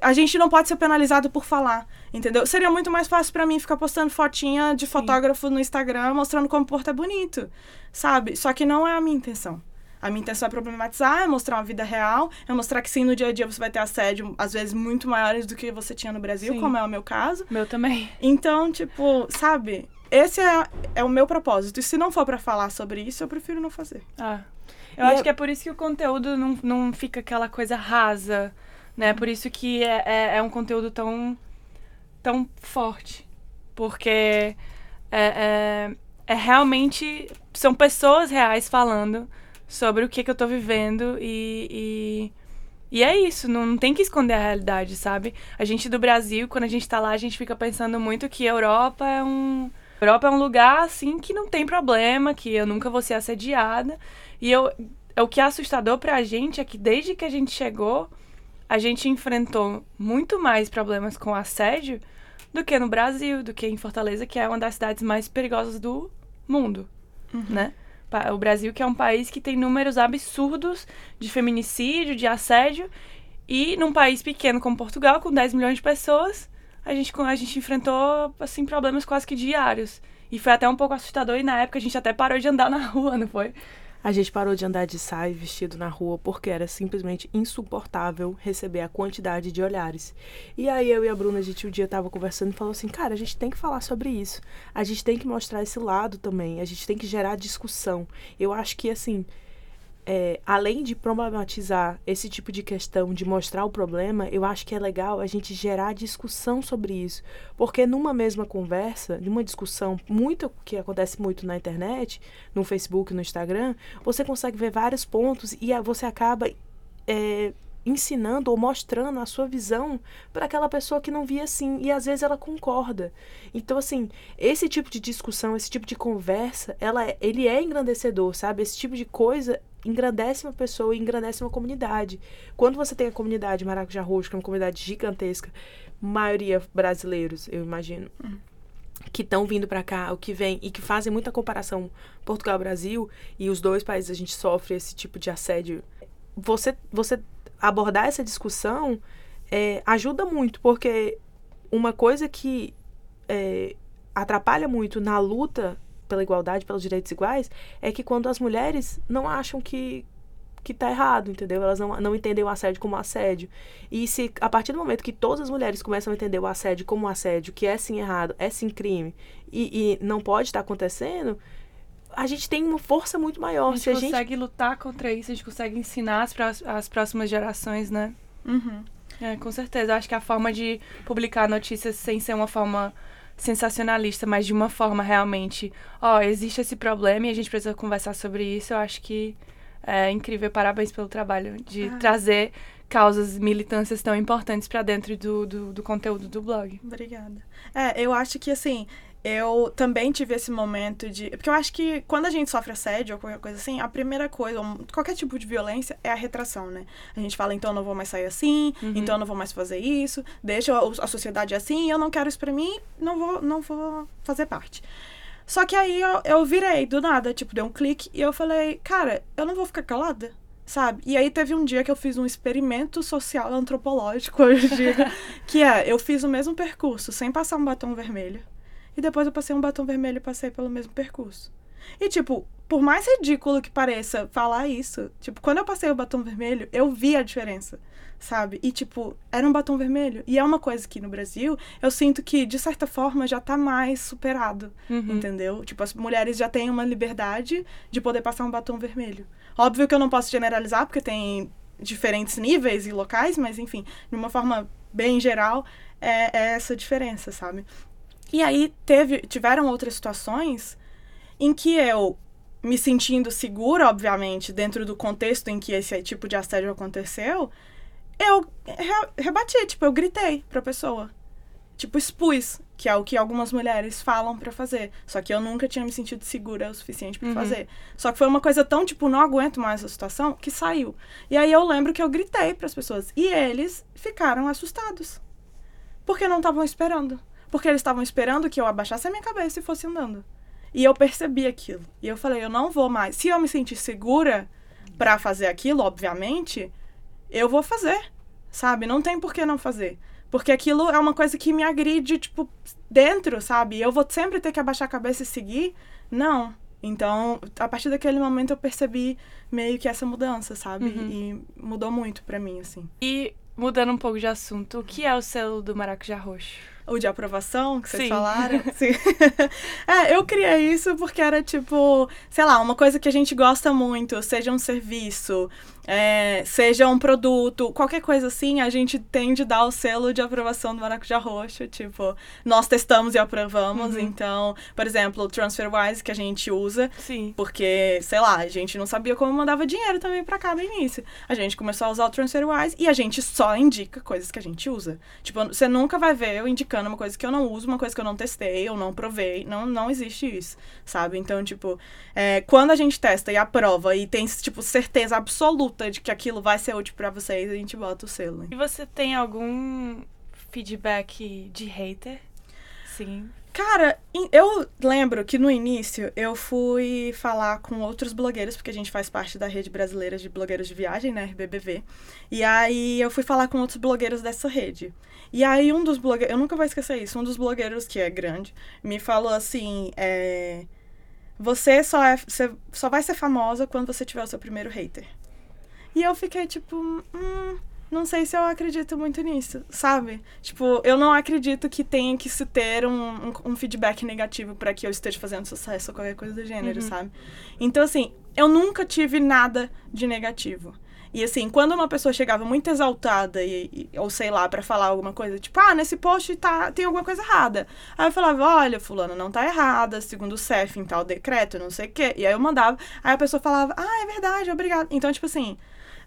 a gente não pode ser penalizado por falar, entendeu? Seria muito mais fácil para mim ficar postando fotinha de fotógrafo no Instagram mostrando como o Porto é bonito, sabe? Só que não é a minha intenção. A minha intenção é problematizar, é mostrar uma vida real, é mostrar que sim, no dia a dia você vai ter assédio, às vezes, muito maiores do que você tinha no Brasil, Sim. como é o meu caso. Meu também. Então, tipo, sabe? Esse é, é o meu propósito. E se não for para falar sobre isso, eu prefiro não fazer. Ah. Eu E acho é- que é por isso que o conteúdo não, não fica aquela coisa rasa, né? Por isso que é, é, é um conteúdo tão, tão forte. Porque é, é, é realmente... São pessoas reais falando sobre o que, que eu tô vivendo e... e e é isso, não, tem que esconder a realidade, sabe? A gente do Brasil, quando a gente tá lá, a gente fica pensando muito que Europa é um. Europa é um lugar, assim, que não tem problema, que eu nunca vou ser assediada. E eu, o que é assustador pra gente é que desde que a gente chegou, a gente enfrentou muito mais problemas com assédio do que no Brasil, do que em Fortaleza, que é uma das cidades mais perigosas do mundo, né? Pa- O Brasil que é um país que tem números absurdos de feminicídio, de assédio, e num país pequeno como Portugal, com 10 milhões de pessoas, a gente, a gente enfrentou, assim, problemas quase que diários. E foi até um pouco assustador, e na época a gente até parou de andar na rua, não foi? A gente parou de andar de saia vestido na rua porque era simplesmente insuportável receber a quantidade de olhares. E aí eu e a Bruna, a gente um dia tava conversando e falou assim, cara, a gente tem que falar sobre isso. A gente tem que mostrar esse lado também. A gente tem que gerar discussão. Eu acho que assim, é, além de problematizar esse tipo de questão, de mostrar o problema, eu acho que é legal a gente gerar discussão sobre isso. Porque numa mesma conversa, numa discussão, muito que acontece muito na internet, no Facebook, no Instagram, você consegue ver vários pontos e você acaba é, ensinando ou mostrando a sua visão para aquela pessoa que não via assim e às vezes ela concorda. Então assim, esse tipo de discussão, esse tipo de conversa, ela é- ele é engrandecedor, sabe? Esse tipo de coisa engrandece uma pessoa e engrandece uma comunidade. Quando você tem a comunidade Maracujá Roxo, que é uma comunidade gigantesca, maioria brasileiros, eu imagino, que estão vindo para cá, o que vem e que fazem muita comparação Portugal-Brasil e os dois países a gente sofre esse tipo de assédio. Você, você abordar essa discussão é, ajuda muito, porque uma coisa que é, atrapalha muito na luta pela igualdade, pelos direitos iguais, é que quando as mulheres não acham que que tá errado, entendeu? Elas não, não entendem o assédio como assédio. E se a partir do momento que todas as mulheres começam a entender o assédio como assédio, que é sim errado, é sim crime, e, e não pode estar acontecendo, a gente tem uma força muito maior. A gente Se a gente consegue lutar contra isso, a gente consegue ensinar as, as próximas gerações, né? Uhum. É, com certeza. Eu acho que a forma de publicar notícias sem ser uma forma sensacionalista, mas de uma forma realmente, ó, existe esse problema e a gente precisa conversar sobre isso, eu acho que é incrível. Parabéns pelo trabalho de Ah. trazer causas, militâncias tão importantes pra dentro do, do, do conteúdo do blog. Obrigada. É, eu acho que assim, eu também tive esse momento de. Porque eu acho que quando a gente sofre assédio ou qualquer coisa assim, a primeira coisa, qualquer tipo de violência, é a retração, né? A gente fala, então eu não vou mais sair assim, Uhum. então eu não vou mais fazer isso, deixa a sociedade assim, eu não quero isso pra mim, não vou, não vou fazer parte. Só que aí eu, eu virei do nada, tipo, deu um clique e eu falei, cara, eu não vou ficar calada, sabe? E aí teve um dia que eu fiz um experimento social antropológico, hoje dia, que é, eu fiz o mesmo percurso sem passar um batom vermelho. E depois eu passei um batom vermelho e passei pelo mesmo percurso. E, tipo, por mais ridículo que pareça falar isso, tipo, quando eu passei o batom vermelho, eu vi a diferença, sabe? E, tipo, era um batom vermelho. E é uma coisa que no Brasil eu sinto que, de certa forma, já tá mais superado, Uhum. entendeu? Tipo, as mulheres já têm uma liberdade de poder passar um batom vermelho. Óbvio que eu não posso generalizar, porque tem diferentes níveis e locais, mas, enfim, de uma forma bem geral, é, é essa diferença, sabe? E aí teve, tiveram outras situações em que eu, me sentindo segura, obviamente, dentro do contexto em que esse tipo de assédio aconteceu, eu re- rebati, tipo, eu gritei pra pessoa. Tipo, expus, que é o que algumas mulheres falam pra fazer. Só que eu nunca tinha me sentido segura o suficiente pra Uhum. fazer. Só que foi uma coisa tão, tipo, não aguento mais essa situação, que saiu. E aí eu lembro que eu gritei pras pessoas. E eles ficaram assustados. Porque não estavam esperando. Porque eles estavam esperando que eu abaixasse a minha cabeça e fosse andando. E eu percebi aquilo. E eu falei, eu não vou mais. Se eu me sentir segura pra fazer aquilo, obviamente, eu vou fazer. Sabe? Não tem por que não fazer. Porque aquilo é uma coisa que me agride, tipo, dentro, sabe? Eu vou sempre ter que abaixar a cabeça e seguir? Não. Então, a partir daquele momento eu percebi meio que essa mudança, sabe? Uhum. E mudou muito pra mim, assim. E mudando um pouco de assunto, o que é o selo do maracujá roxo? O de aprovação que vocês Sim. falaram. Sim. é, eu criei isso porque era tipo, sei lá, uma coisa que a gente gosta muito, seja um serviço, é, seja um produto, qualquer coisa assim, a gente tende a dar o selo de aprovação do maracujá roxo. Tipo, nós testamos e aprovamos. Uhum. Então, por exemplo, o TransferWise que a gente usa, Sim. porque, sei lá, a gente não sabia como mandava dinheiro também pra cá no início. A gente começou a usar o TransferWise e a gente só indica coisas que a gente usa. Tipo, você nunca vai ver eu indicando uma coisa que eu não uso, uma coisa que eu não testei, eu não provei. Não, não existe isso, sabe? Então, tipo, é, quando a gente testa e aprova e tem, tipo, certeza absoluta de que aquilo vai ser útil pra vocês, a gente bota o selo. E você tem algum feedback de hater? Sim. Cara, eu lembro que no início eu fui falar com outros blogueiros, porque a gente faz parte da rede brasileira de blogueiros de viagem, né, RBBV. E aí eu fui falar com outros blogueiros dessa rede. E aí um dos blogueiros, eu nunca vou esquecer isso, um dos blogueiros que é grande, me falou assim, é, você só é, você só vai ser famosa quando você tiver o seu primeiro hater. E eu fiquei tipo, hum, não sei se eu acredito muito nisso, sabe? Tipo, eu não acredito que tenha que se ter um, um, um feedback negativo pra que eu esteja fazendo sucesso ou qualquer coisa do gênero, Uhum. sabe? Então, assim, eu nunca tive nada de negativo. E assim, quando uma pessoa chegava muito exaltada, e, e- ou sei lá, pra falar alguma coisa, tipo, ah, nesse post tá, tem alguma coisa errada. Aí eu falava, olha, fulano não tá errada, segundo o CEF em tal decreto, não sei o quê. E aí eu mandava, aí a pessoa falava, ah, é verdade, obrigado. Então, tipo assim,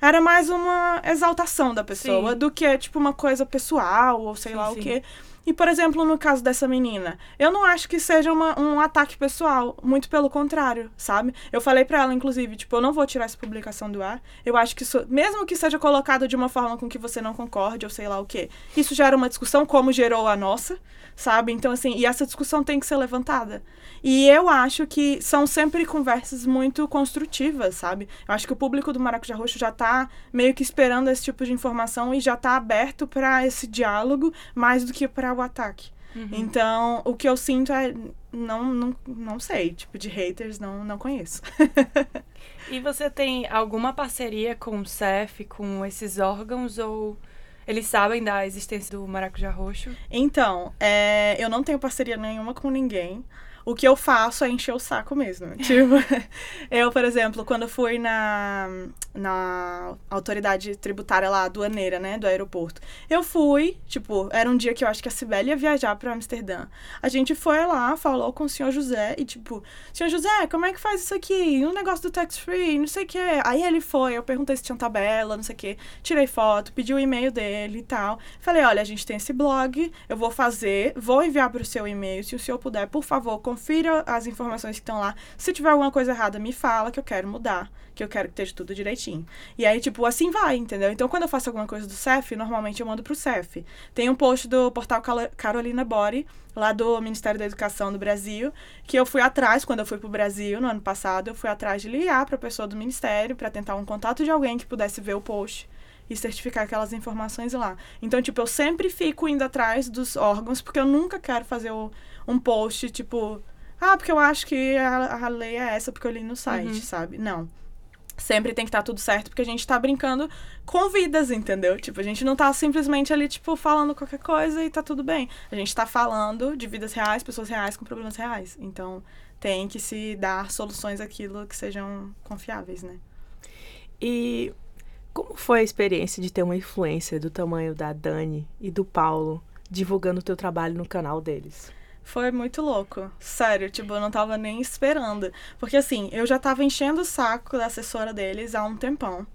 era mais uma exaltação da pessoa Sim. do que, tipo, uma coisa pessoal, ou sei Sim, lá sim. o quê. E, por exemplo, no caso dessa menina, eu não acho que seja uma- um ataque pessoal, muito pelo contrário, sabe? Eu falei pra ela, inclusive, tipo, eu não vou tirar essa publicação do ar. Eu acho que isso, mesmo que seja colocado de uma forma com que você não concorde, ou sei lá o quê, isso gera uma discussão como gerou a nossa, sabe? Então, assim, e essa discussão tem que ser levantada. E eu acho que são sempre conversas muito construtivas, sabe? Eu acho que o público do Maracujá Roxo já tá meio que esperando esse tipo de informação e já tá aberto pra esse diálogo mais do que pra o ataque. Uhum. Então, o que eu sinto é. Não, não, não sei, tipo, de haters não, não conheço. E você tem alguma parceria com o CEF, com esses órgãos, ou eles sabem da existência do maracujá roxo? Então, é, eu não tenho parceria nenhuma com ninguém. O que eu faço é encher o saco mesmo. tipo, eu, por exemplo, quando fui na, na autoridade tributária lá, aduaneira, né, do aeroporto, eu fui, tipo, era um dia que eu acho que a Sibeli ia viajar para Amsterdã. A gente foi lá, falou com o senhor José e, tipo, senhor José, como é que faz isso aqui? Um negócio do tax free, não sei o quê. Aí ele foi, eu perguntei se tinha tabela, não sei o quê, tirei foto, pedi o e-mail dele e tal. Falei, olha, a gente tem esse blog, eu vou fazer, vou enviar para o seu e-mail, se o senhor puder, por favor, confira as informações que estão lá. Se tiver alguma coisa errada, me fala que eu quero mudar, que eu quero que esteja tudo direitinho. E aí, tipo, assim vai, entendeu? Então, quando eu faço alguma coisa do CEF, normalmente eu mando pro CEF. Tem um post do portal Carolina Body, lá do Ministério da Educação do Brasil, que eu fui atrás, quando eu fui pro Brasil no ano passado, eu fui atrás de ligar pra pessoa do Ministério para tentar um contato de alguém que pudesse ver o post e certificar aquelas informações lá. Então, tipo, eu sempre fico indo atrás dos órgãos, porque eu nunca quero fazer o, um post, tipo, ah, porque eu acho que a, a lei é essa, porque eu li no site, uhum. sabe? Não. Sempre tem que estar tá tudo certo, porque a gente tá brincando com vidas, entendeu? Tipo, a gente não tá simplesmente ali, tipo, falando qualquer coisa e tá tudo bem. A gente tá falando de vidas reais, pessoas reais com problemas reais. Então, tem que se dar soluções àquilo que sejam confiáveis, né? E como foi a experiência de ter uma influência do tamanho da Dani e do Paulo divulgando o teu trabalho no canal deles? Foi muito louco. Sério, tipo, eu não tava nem esperando. Porque assim, eu já tava enchendo o saco da assessora deles há um tempão.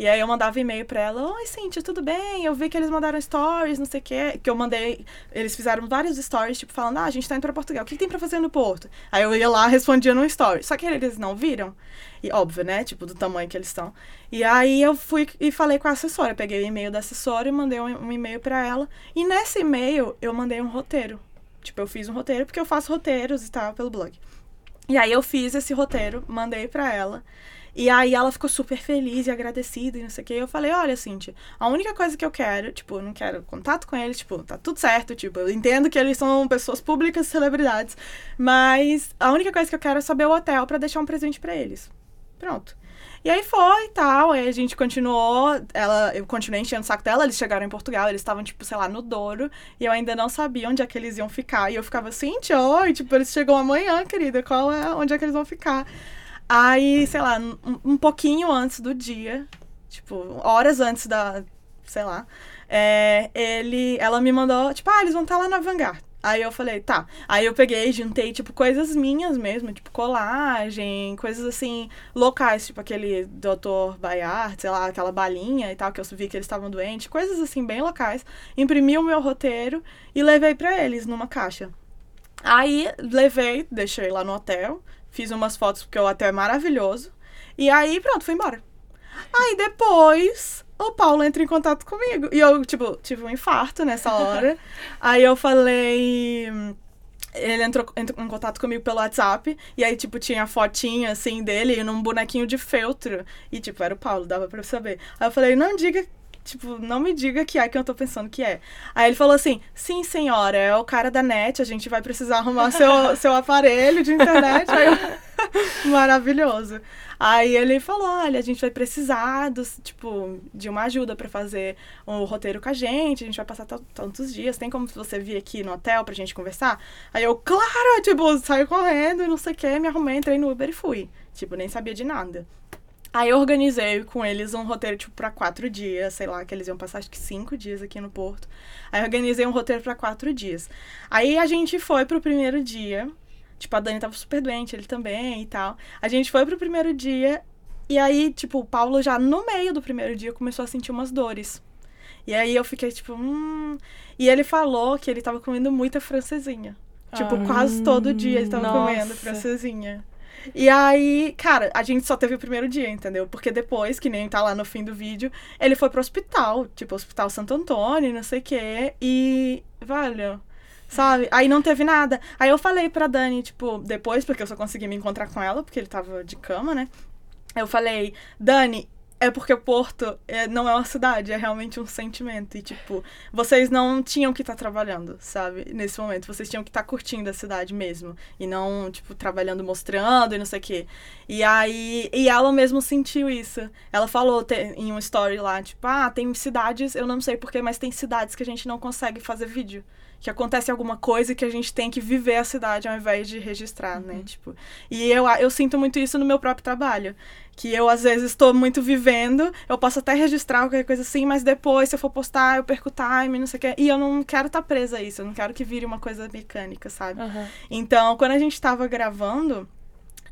E aí eu mandava e-mail pra ela, oi Cintia, tudo bem? Eu vi que eles mandaram stories, não sei o quê. Que eu mandei. Eles fizeram vários stories, tipo, falando, ah, a gente tá indo pra Portugal, o que, que tem pra fazer no Porto? Aí eu ia lá, respondia no story. Só que eles não viram. E óbvio, né? Tipo, do tamanho que eles estão. E aí eu fui e falei com a assessora. Peguei o e-mail da assessora e mandei um, um e-mail pra ela. E nesse e-mail eu mandei um roteiro Tipo, eu fiz um roteiro porque eu faço roteiros e tal pelo blog. E aí eu fiz esse roteiro, mandei pra ela. E aí ela ficou super feliz e agradecida e não sei o que. Eu falei, olha, Cintia, a única coisa que eu quero, tipo, eu não quero contato com eles, tipo, tá tudo certo, tipo, eu entendo que eles são pessoas públicas, celebridades, mas a única coisa que eu quero é saber o hotel para deixar um presente para eles. Pronto. E aí foi e tal, aí a gente continuou, ela, eu continuei enchendo o saco dela, eles chegaram em Portugal, eles estavam, tipo, sei lá, no Douro, e eu ainda não sabia onde é que eles iam ficar. E eu ficava assim, oi, tipo, eles chegam amanhã, querida, qual é, onde é que eles vão ficar? Aí, sei lá, um, um pouquinho antes do dia, tipo, horas antes da, sei lá, é, ele, ela me mandou, tipo, ah, eles vão estar lá na Vanguard. Aí eu falei, tá. Aí eu peguei, juntei, tipo, coisas minhas mesmo, tipo, colagem, coisas assim, locais, tipo aquele Dr. Bayard, sei lá, aquela balinha e tal, que eu vi que eles estavam doentes, coisas assim, bem locais. Imprimi o meu roteiro e levei para eles numa caixa. Aí levei, deixei lá no hotel, fiz umas fotos, porque o hotel é maravilhoso. E aí, pronto, fui embora. Aí depois o Paulo entra em contato comigo. E eu, tipo, tive um infarto nessa hora. aí eu falei. Ele entrou, entrou em contato comigo pelo WhatsApp. E aí, tipo, tinha a fotinha, assim, dele num bonequinho de feltro. E, tipo, era o Paulo, dava pra saber. Aí eu falei, não diga tipo, não me diga que é que eu tô pensando que é. Aí ele falou assim: sim, senhora, é o cara da net, a gente vai precisar arrumar seu, seu aparelho de internet. Aí eu... Maravilhoso. Aí ele falou: olha, a gente vai precisar dos, tipo, de uma ajuda para fazer o um roteiro com a gente, a gente vai passar tantos dias, tem como você vir aqui no hotel pra gente conversar? Aí eu, claro, tipo, saio correndo e não sei o que, me arrumei, entrei no Uber e fui. Tipo, nem sabia de nada. Aí eu organizei com eles um roteiro, tipo, pra quatro dias, sei lá, que eles iam passar acho que cinco dias aqui no Porto. Aí eu organizei um roteiro para quatro dias. Aí a gente foi pro primeiro dia. Tipo, a Dani tava super doente, ele também e tal. A gente foi pro primeiro dia e aí, tipo, o Paulo já no meio do primeiro dia começou a sentir umas dores. E aí eu fiquei tipo, hum. E ele falou que ele tava comendo muita francesinha. Tipo, ah, quase todo dia ele tava nossa. comendo francesinha. E aí, cara, a gente só teve o primeiro dia, entendeu? Porque depois, que nem tá lá no fim do vídeo, ele foi pro hospital, tipo, Hospital Santo Antônio, não sei o quê. E, velho, sabe? Aí não teve nada. Aí eu falei pra Dani, tipo, depois, porque eu só consegui me encontrar com ela, porque ele tava de cama, né? Eu falei, Dani, é porque Porto é, não é uma cidade, é realmente um sentimento. E, tipo, vocês não tinham que estar tá trabalhando, sabe? Nesse momento. Vocês tinham que estar tá curtindo a cidade mesmo. E não, tipo, trabalhando, mostrando e não sei o quê. E aí. E ela mesmo sentiu isso. Ela falou te, em um story lá, tipo, ah, tem cidades, eu não sei porquê, mas tem cidades que a gente não consegue fazer vídeo que acontece alguma coisa que a gente tem que viver a cidade ao invés de registrar, né? uhum. né? Tipo, e eu, eu sinto muito isso no meu próprio trabalho. Que eu, às vezes, estou muito vivendo, eu posso até registrar qualquer coisa assim, mas depois, se eu for postar, eu perco time, não sei o quê. E eu não quero estar tá presa a isso, eu não quero que vire uma coisa mecânica, sabe? Uhum. Então, quando a gente estava gravando,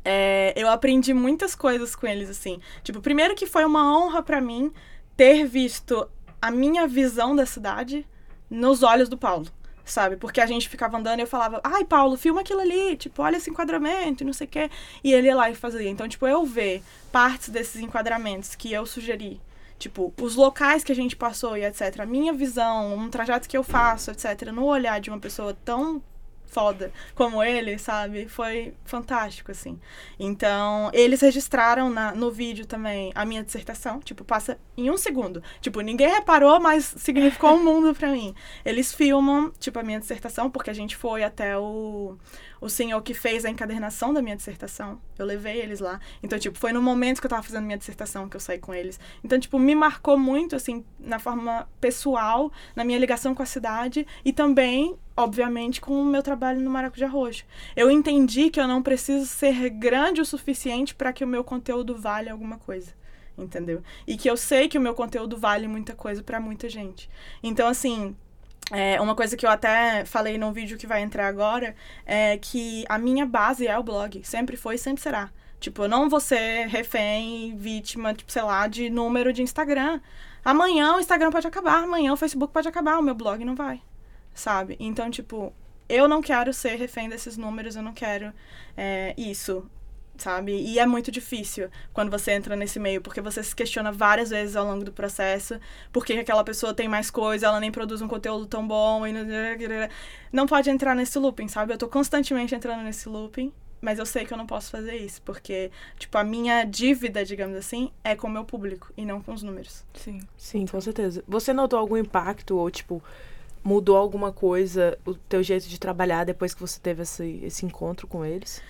é, eu aprendi muitas coisas com eles, assim. Tipo, primeiro que foi uma honra para mim ter visto a minha visão da cidade nos olhos do Paulo sabe? Porque a gente ficava andando e eu falava, ai, Paulo, filma aquilo ali, tipo, olha esse enquadramento e não sei o quê. E ele ia lá e fazia. Então, tipo, eu ver partes desses enquadramentos que eu sugeri, tipo, os locais que a gente passou e etc., a minha visão, um trajeto que eu faço, etc., no olhar de uma pessoa tão foda como ele, sabe? Foi fantástico, assim. Então, eles registraram na, no vídeo também a minha dissertação. Tipo, passa em um segundo. Tipo, ninguém reparou, mas significou um mundo pra mim. Eles filmam, tipo, a minha dissertação, porque a gente foi até o o senhor que fez a encadernação da minha dissertação. Eu levei eles lá. Então, tipo, foi no momento que eu tava fazendo minha dissertação que eu saí com eles. Então, tipo, me marcou muito, assim, na forma pessoal, na minha ligação com a cidade e também, obviamente, com o meu trabalho no Maracujá Roxo. Eu entendi que eu não preciso ser grande o suficiente para que o meu conteúdo valha alguma coisa entendeu? E que eu sei que o meu conteúdo vale muita coisa para muita gente. Então, assim, é, uma coisa que eu até falei no vídeo que vai entrar agora é que a minha base é o blog. Sempre foi sempre será. Tipo, eu não vou ser refém, vítima, tipo, sei lá, de número de Instagram. Amanhã o Instagram pode acabar, amanhã o Facebook pode acabar, o meu blog não vai. Sabe? Então, tipo, eu não quero ser refém desses números, eu não quero é, isso sabe? E é muito difícil quando você entra nesse meio, porque você se questiona várias vezes ao longo do processo, por que aquela pessoa tem mais coisa, ela nem produz um conteúdo tão bom e não pode entrar nesse looping, sabe? Eu tô constantemente entrando nesse looping, mas eu sei que eu não posso fazer isso, porque tipo a minha dívida, digamos assim, é com o meu público e não com os números. Sim. Sim, com certeza. Você notou algum impacto ou tipo mudou alguma coisa o teu jeito de trabalhar depois que você teve esse, esse encontro com eles?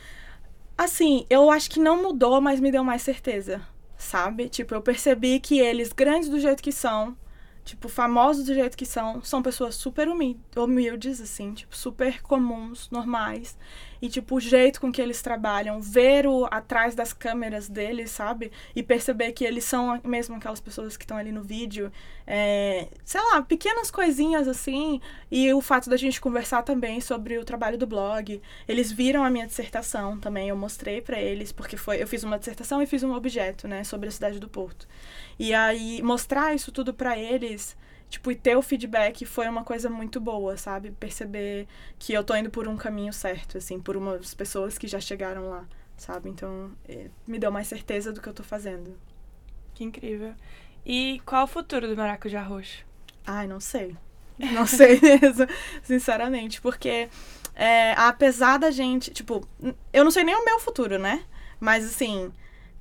Assim, eu acho que não mudou, mas me deu mais certeza, sabe? Tipo, eu percebi que eles, grandes do jeito que são, tipo, famosos do jeito que são, são pessoas super humildes, assim, tipo, super comuns, normais. E, tipo, o jeito com que eles trabalham, ver o atrás das câmeras deles, sabe? E perceber que eles são mesmo aquelas pessoas que estão ali no vídeo. É, sei lá, pequenas coisinhas assim. E o fato da gente conversar também sobre o trabalho do blog. Eles viram a minha dissertação também, eu mostrei para eles, porque foi eu fiz uma dissertação e fiz um objeto, né, sobre a cidade do Porto. E aí, mostrar isso tudo para eles Tipo, e ter o feedback foi uma coisa muito boa, sabe? Perceber que eu tô indo por um caminho certo, assim, por umas pessoas que já chegaram lá, sabe? Então, é, me deu mais certeza do que eu tô fazendo. Que incrível. E qual o futuro do Maracujá Roxo? Ai, não sei. Não sei mesmo, sinceramente, porque é, apesar da gente, tipo, eu não sei nem o meu futuro, né? Mas assim,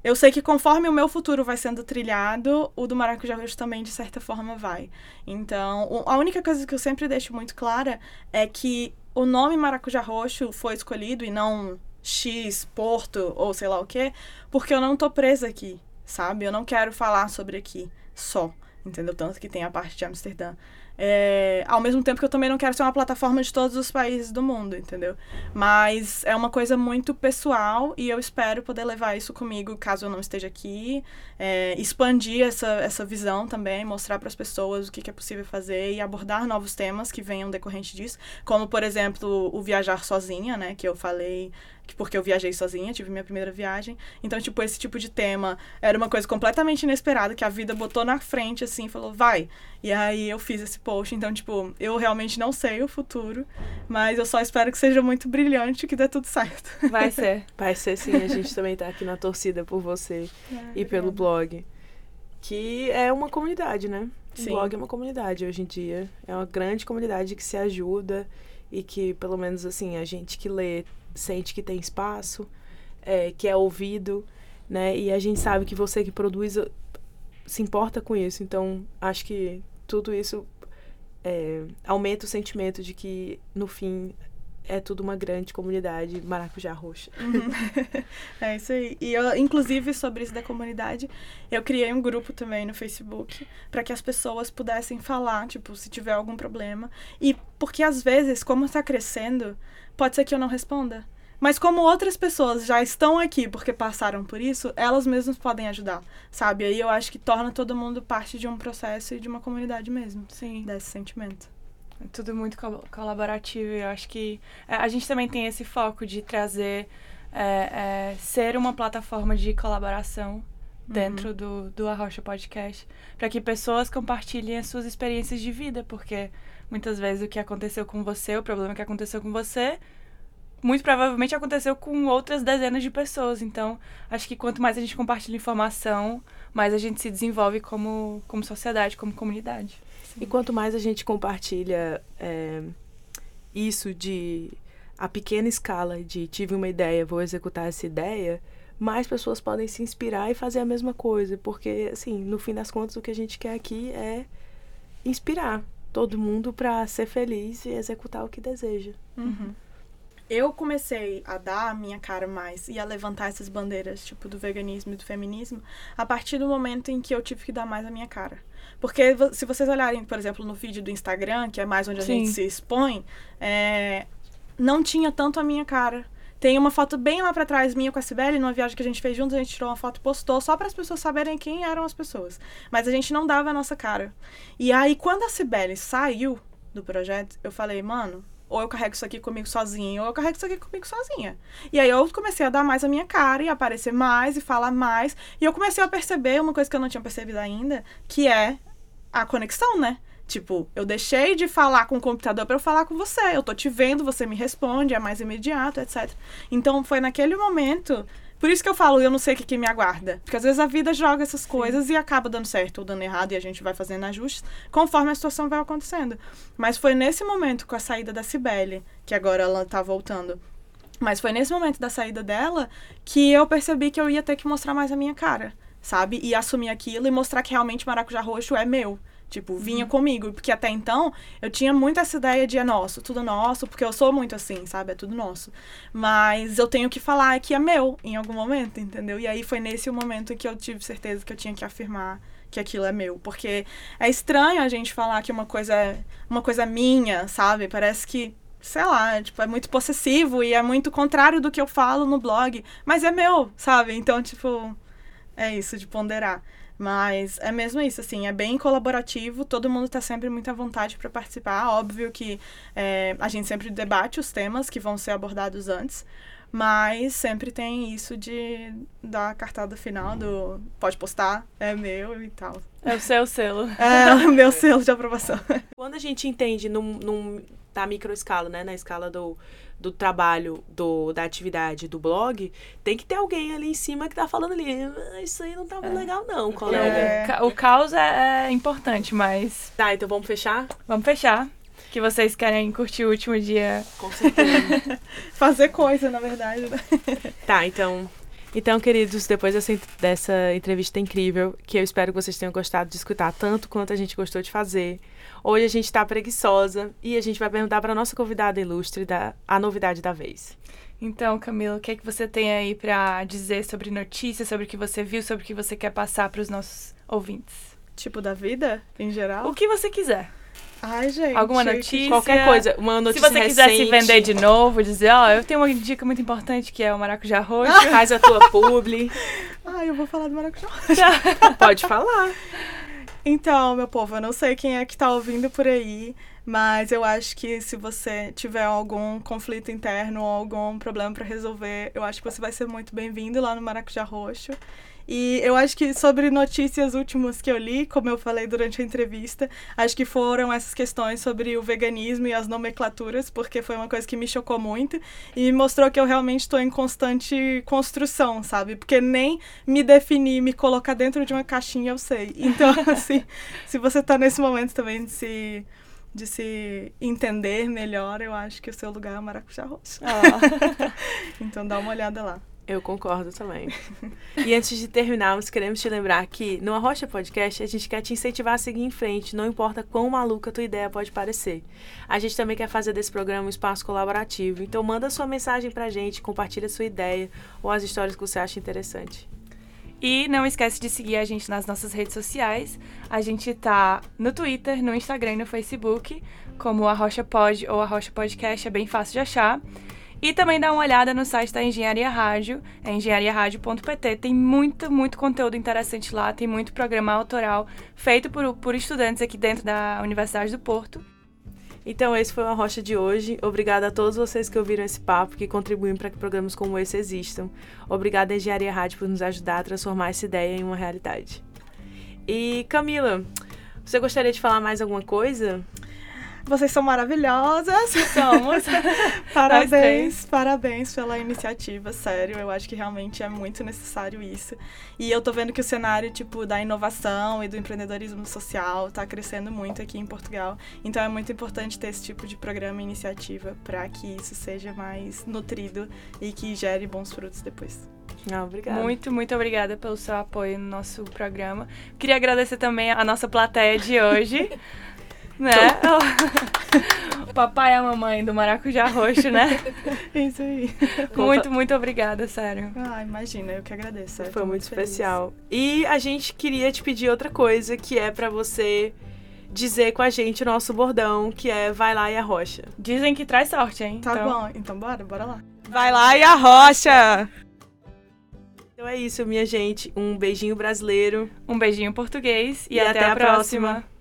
eu sei que conforme o meu futuro vai sendo trilhado, o do Maracujá Roxo também, de certa forma, vai. Então, a única coisa que eu sempre deixo muito clara é que o nome Maracujá Roxo foi escolhido e não X, Porto ou sei lá o quê, porque eu não tô presa aqui, sabe? Eu não quero falar sobre aqui só, entendeu? Tanto que tem a parte de Amsterdã. É, ao mesmo tempo que eu também não quero ser uma plataforma de todos os países do mundo, entendeu? Mas é uma coisa muito pessoal e eu espero poder levar isso comigo caso eu não esteja aqui, é, expandir essa, essa visão também, mostrar para as pessoas o que, que, é possível fazer e abordar novos temas que venham decorrente disso, como, por exemplo, o viajar sozinha, né, que eu falei porque eu viajei sozinha, tive minha primeira viagem. Então, tipo, esse tipo de tema era uma coisa completamente inesperada que a vida botou na frente, assim, falou, vai. E aí eu fiz esse post. Então, tipo, eu realmente não sei o futuro, mas eu só espero que seja muito brilhante e que dê tudo certo. Vai ser. Vai ser sim. A gente também tá aqui na torcida por você é, e pelo blog. Que é uma comunidade, né? Sim. O blog é uma comunidade hoje em dia. É uma grande comunidade que se ajuda e que, pelo menos assim, a gente que lê sente que tem espaço, é, que é ouvido, né? E a gente sabe que você que produz se importa com isso. Então, acho que tudo isso é, aumenta o sentimento de que, no fim, é tudo uma grande comunidade maracujá roxa. Uhum. é isso aí. E eu, inclusive, sobre isso da comunidade, eu criei um grupo também no Facebook para que as pessoas pudessem falar, tipo, se tiver algum problema. E porque às vezes, como está crescendo, pode ser que eu não responda. Mas como outras pessoas já estão aqui porque passaram por isso, elas mesmas podem ajudar, sabe? Aí eu acho que torna todo mundo parte de um processo e de uma comunidade mesmo. Sim. Desse sentimento. Tudo muito co colaborativo e eu acho que é, a gente também tem esse foco de trazer, é, é, ser uma plataforma de colaboração dentro uhum. do, do Arrocha Podcast, para que pessoas compartilhem as suas experiências de vida, porque muitas vezes o que aconteceu com você, o problema que aconteceu com você, muito provavelmente aconteceu com outras dezenas de pessoas. Então, acho que quanto mais a gente compartilha informação, mais a gente se desenvolve como, como sociedade, como comunidade. E quanto mais a gente compartilha é, isso de a pequena escala de tive uma ideia, vou executar essa ideia, mais pessoas podem se inspirar e fazer a mesma coisa. Porque, assim, no fim das contas, o que a gente quer aqui é inspirar todo mundo para ser feliz e executar o que deseja. Uhum eu comecei a dar a minha cara mais e a levantar essas bandeiras, tipo, do veganismo e do feminismo, a partir do momento em que eu tive que dar mais a minha cara. Porque se vocês olharem, por exemplo, no vídeo do Instagram, que é mais onde a Sim. gente se expõe, é, não tinha tanto a minha cara. Tem uma foto bem lá para trás minha com a Sibeli, numa viagem que a gente fez juntos, a gente tirou uma foto e postou só para as pessoas saberem quem eram as pessoas. Mas a gente não dava a nossa cara. E aí, quando a Sibeli saiu do projeto, eu falei, mano, ou eu carrego isso aqui comigo sozinho, ou eu carrego isso aqui comigo sozinha. E aí eu comecei a dar mais a minha cara e aparecer mais e falar mais. E eu comecei a perceber uma coisa que eu não tinha percebido ainda, que é a conexão, né? Tipo, eu deixei de falar com o computador para eu falar com você. Eu tô te vendo, você me responde, é mais imediato, etc. Então foi naquele momento por isso que eu falo, eu não sei o que, que me aguarda. Porque às vezes a vida joga essas coisas Sim. e acaba dando certo ou dando errado e a gente vai fazendo ajustes conforme a situação vai acontecendo. Mas foi nesse momento, com a saída da Cibele, que agora ela tá voltando. Mas foi nesse momento da saída dela que eu percebi que eu ia ter que mostrar mais a minha cara, sabe? E assumir aquilo e mostrar que realmente maracujá roxo é meu. Tipo, vinha uhum. comigo. Porque até então eu tinha muito essa ideia de é nosso, tudo nosso, porque eu sou muito assim, sabe? É tudo nosso. Mas eu tenho que falar que é meu em algum momento, entendeu? E aí foi nesse momento que eu tive certeza que eu tinha que afirmar que aquilo é meu. Porque é estranho a gente falar que uma coisa é uma coisa minha, sabe? Parece que sei lá, tipo, é muito possessivo e é muito contrário do que eu falo no blog, mas é meu, sabe? Então, tipo, é isso de ponderar. Mas é mesmo isso, assim, é bem colaborativo, todo mundo está sempre muito à vontade para participar. Óbvio que é, a gente sempre debate os temas que vão ser abordados antes, mas sempre tem isso de da cartada final do pode postar, é meu e tal. É o seu selo. É o meu selo de aprovação. Quando a gente entende num, num, na microescala, né, na escala do do trabalho, do, da atividade do blog, tem que ter alguém ali em cima que tá falando ali, ah, isso aí não tá muito é. legal não, colega. É. O caos é, é importante, mas... Tá, então vamos fechar? Vamos fechar. Que vocês querem curtir o último dia. Com certeza. Fazer coisa, na verdade. Né? Tá, então então, queridos, depois dessa, dessa entrevista incrível, que eu espero que vocês tenham gostado de escutar tanto quanto a gente gostou de fazer. Hoje a gente está preguiçosa e a gente vai perguntar para nossa convidada ilustre da, a novidade da vez. Então, Camila, o que é que você tem aí para dizer sobre notícias, sobre o que você viu, sobre o que você quer passar para os nossos ouvintes? Tipo da vida, em geral? O que você quiser. Ai, gente. Alguma notícia. Qualquer coisa. Uma notícia Se você recente. quiser se vender de novo, dizer, ó, oh, eu tenho uma dica muito importante que é o maracujá roxo. Faz a tua publi. Ai, eu vou falar do maracujá roxo. Pode falar. Então, meu povo, eu não sei quem é que tá ouvindo por aí, mas eu acho que se você tiver algum conflito interno ou algum problema para resolver, eu acho que você vai ser muito bem-vindo lá no Maracujá Roxo. E eu acho que sobre notícias últimas que eu li, como eu falei durante a entrevista, acho que foram essas questões sobre o veganismo e as nomenclaturas, porque foi uma coisa que me chocou muito e me mostrou que eu realmente estou em constante construção, sabe? Porque nem me definir, me colocar dentro de uma caixinha eu sei. Então, assim, se você está nesse momento também de se de se entender melhor, eu acho que o seu lugar é o Maracujá Roxo. Ah. então dá uma olhada lá. Eu concordo também. e antes de terminarmos, queremos te lembrar que no Arrocha Podcast a gente quer te incentivar a seguir em frente, não importa quão maluca a tua ideia pode parecer. A gente também quer fazer desse programa um espaço colaborativo, então manda sua mensagem pra gente, compartilha sua ideia ou as histórias que você acha interessante. E não esquece de seguir a gente nas nossas redes sociais. A gente tá no Twitter, no Instagram e no Facebook, como a Rocha Pod ou a Rocha Podcast, é bem fácil de achar. E também dá uma olhada no site da Engenharia Rádio, é engenhariaradio.pt. Tem muito, muito conteúdo interessante lá, tem muito programa autoral feito por, por estudantes aqui dentro da Universidade do Porto. Então, esse foi o Rocha de hoje. Obrigada a todos vocês que ouviram esse papo, que contribuem para que programas como esse existam. Obrigada, Engenharia Rádio, por nos ajudar a transformar essa ideia em uma realidade. E, Camila, você gostaria de falar mais alguma coisa? Vocês são maravilhosas. Somos. parabéns, parabéns pela iniciativa, sério. Eu acho que realmente é muito necessário isso. E eu tô vendo que o cenário, tipo, da inovação e do empreendedorismo social tá crescendo muito aqui em Portugal. Então é muito importante ter esse tipo de programa e iniciativa para que isso seja mais nutrido e que gere bons frutos depois. Ah, obrigada. Muito, muito obrigada pelo seu apoio no nosso programa. Queria agradecer também a nossa plateia de hoje. né? o papai e a mamãe do maracujá roxo, né? Isso aí. Muito, muito obrigada, sério. Ah, imagina, eu que agradeço. eu Foi muito feliz. especial. E a gente queria te pedir outra coisa, que é pra você dizer com a gente o nosso bordão, que é vai lá e arrocha. Dizem que traz sorte, hein? Tá Então, bom, então bora, bora lá. Vai lá e arrocha! Então é isso, minha gente. Um beijinho brasileiro. Um beijinho português e, E até, até a a próxima. próxima.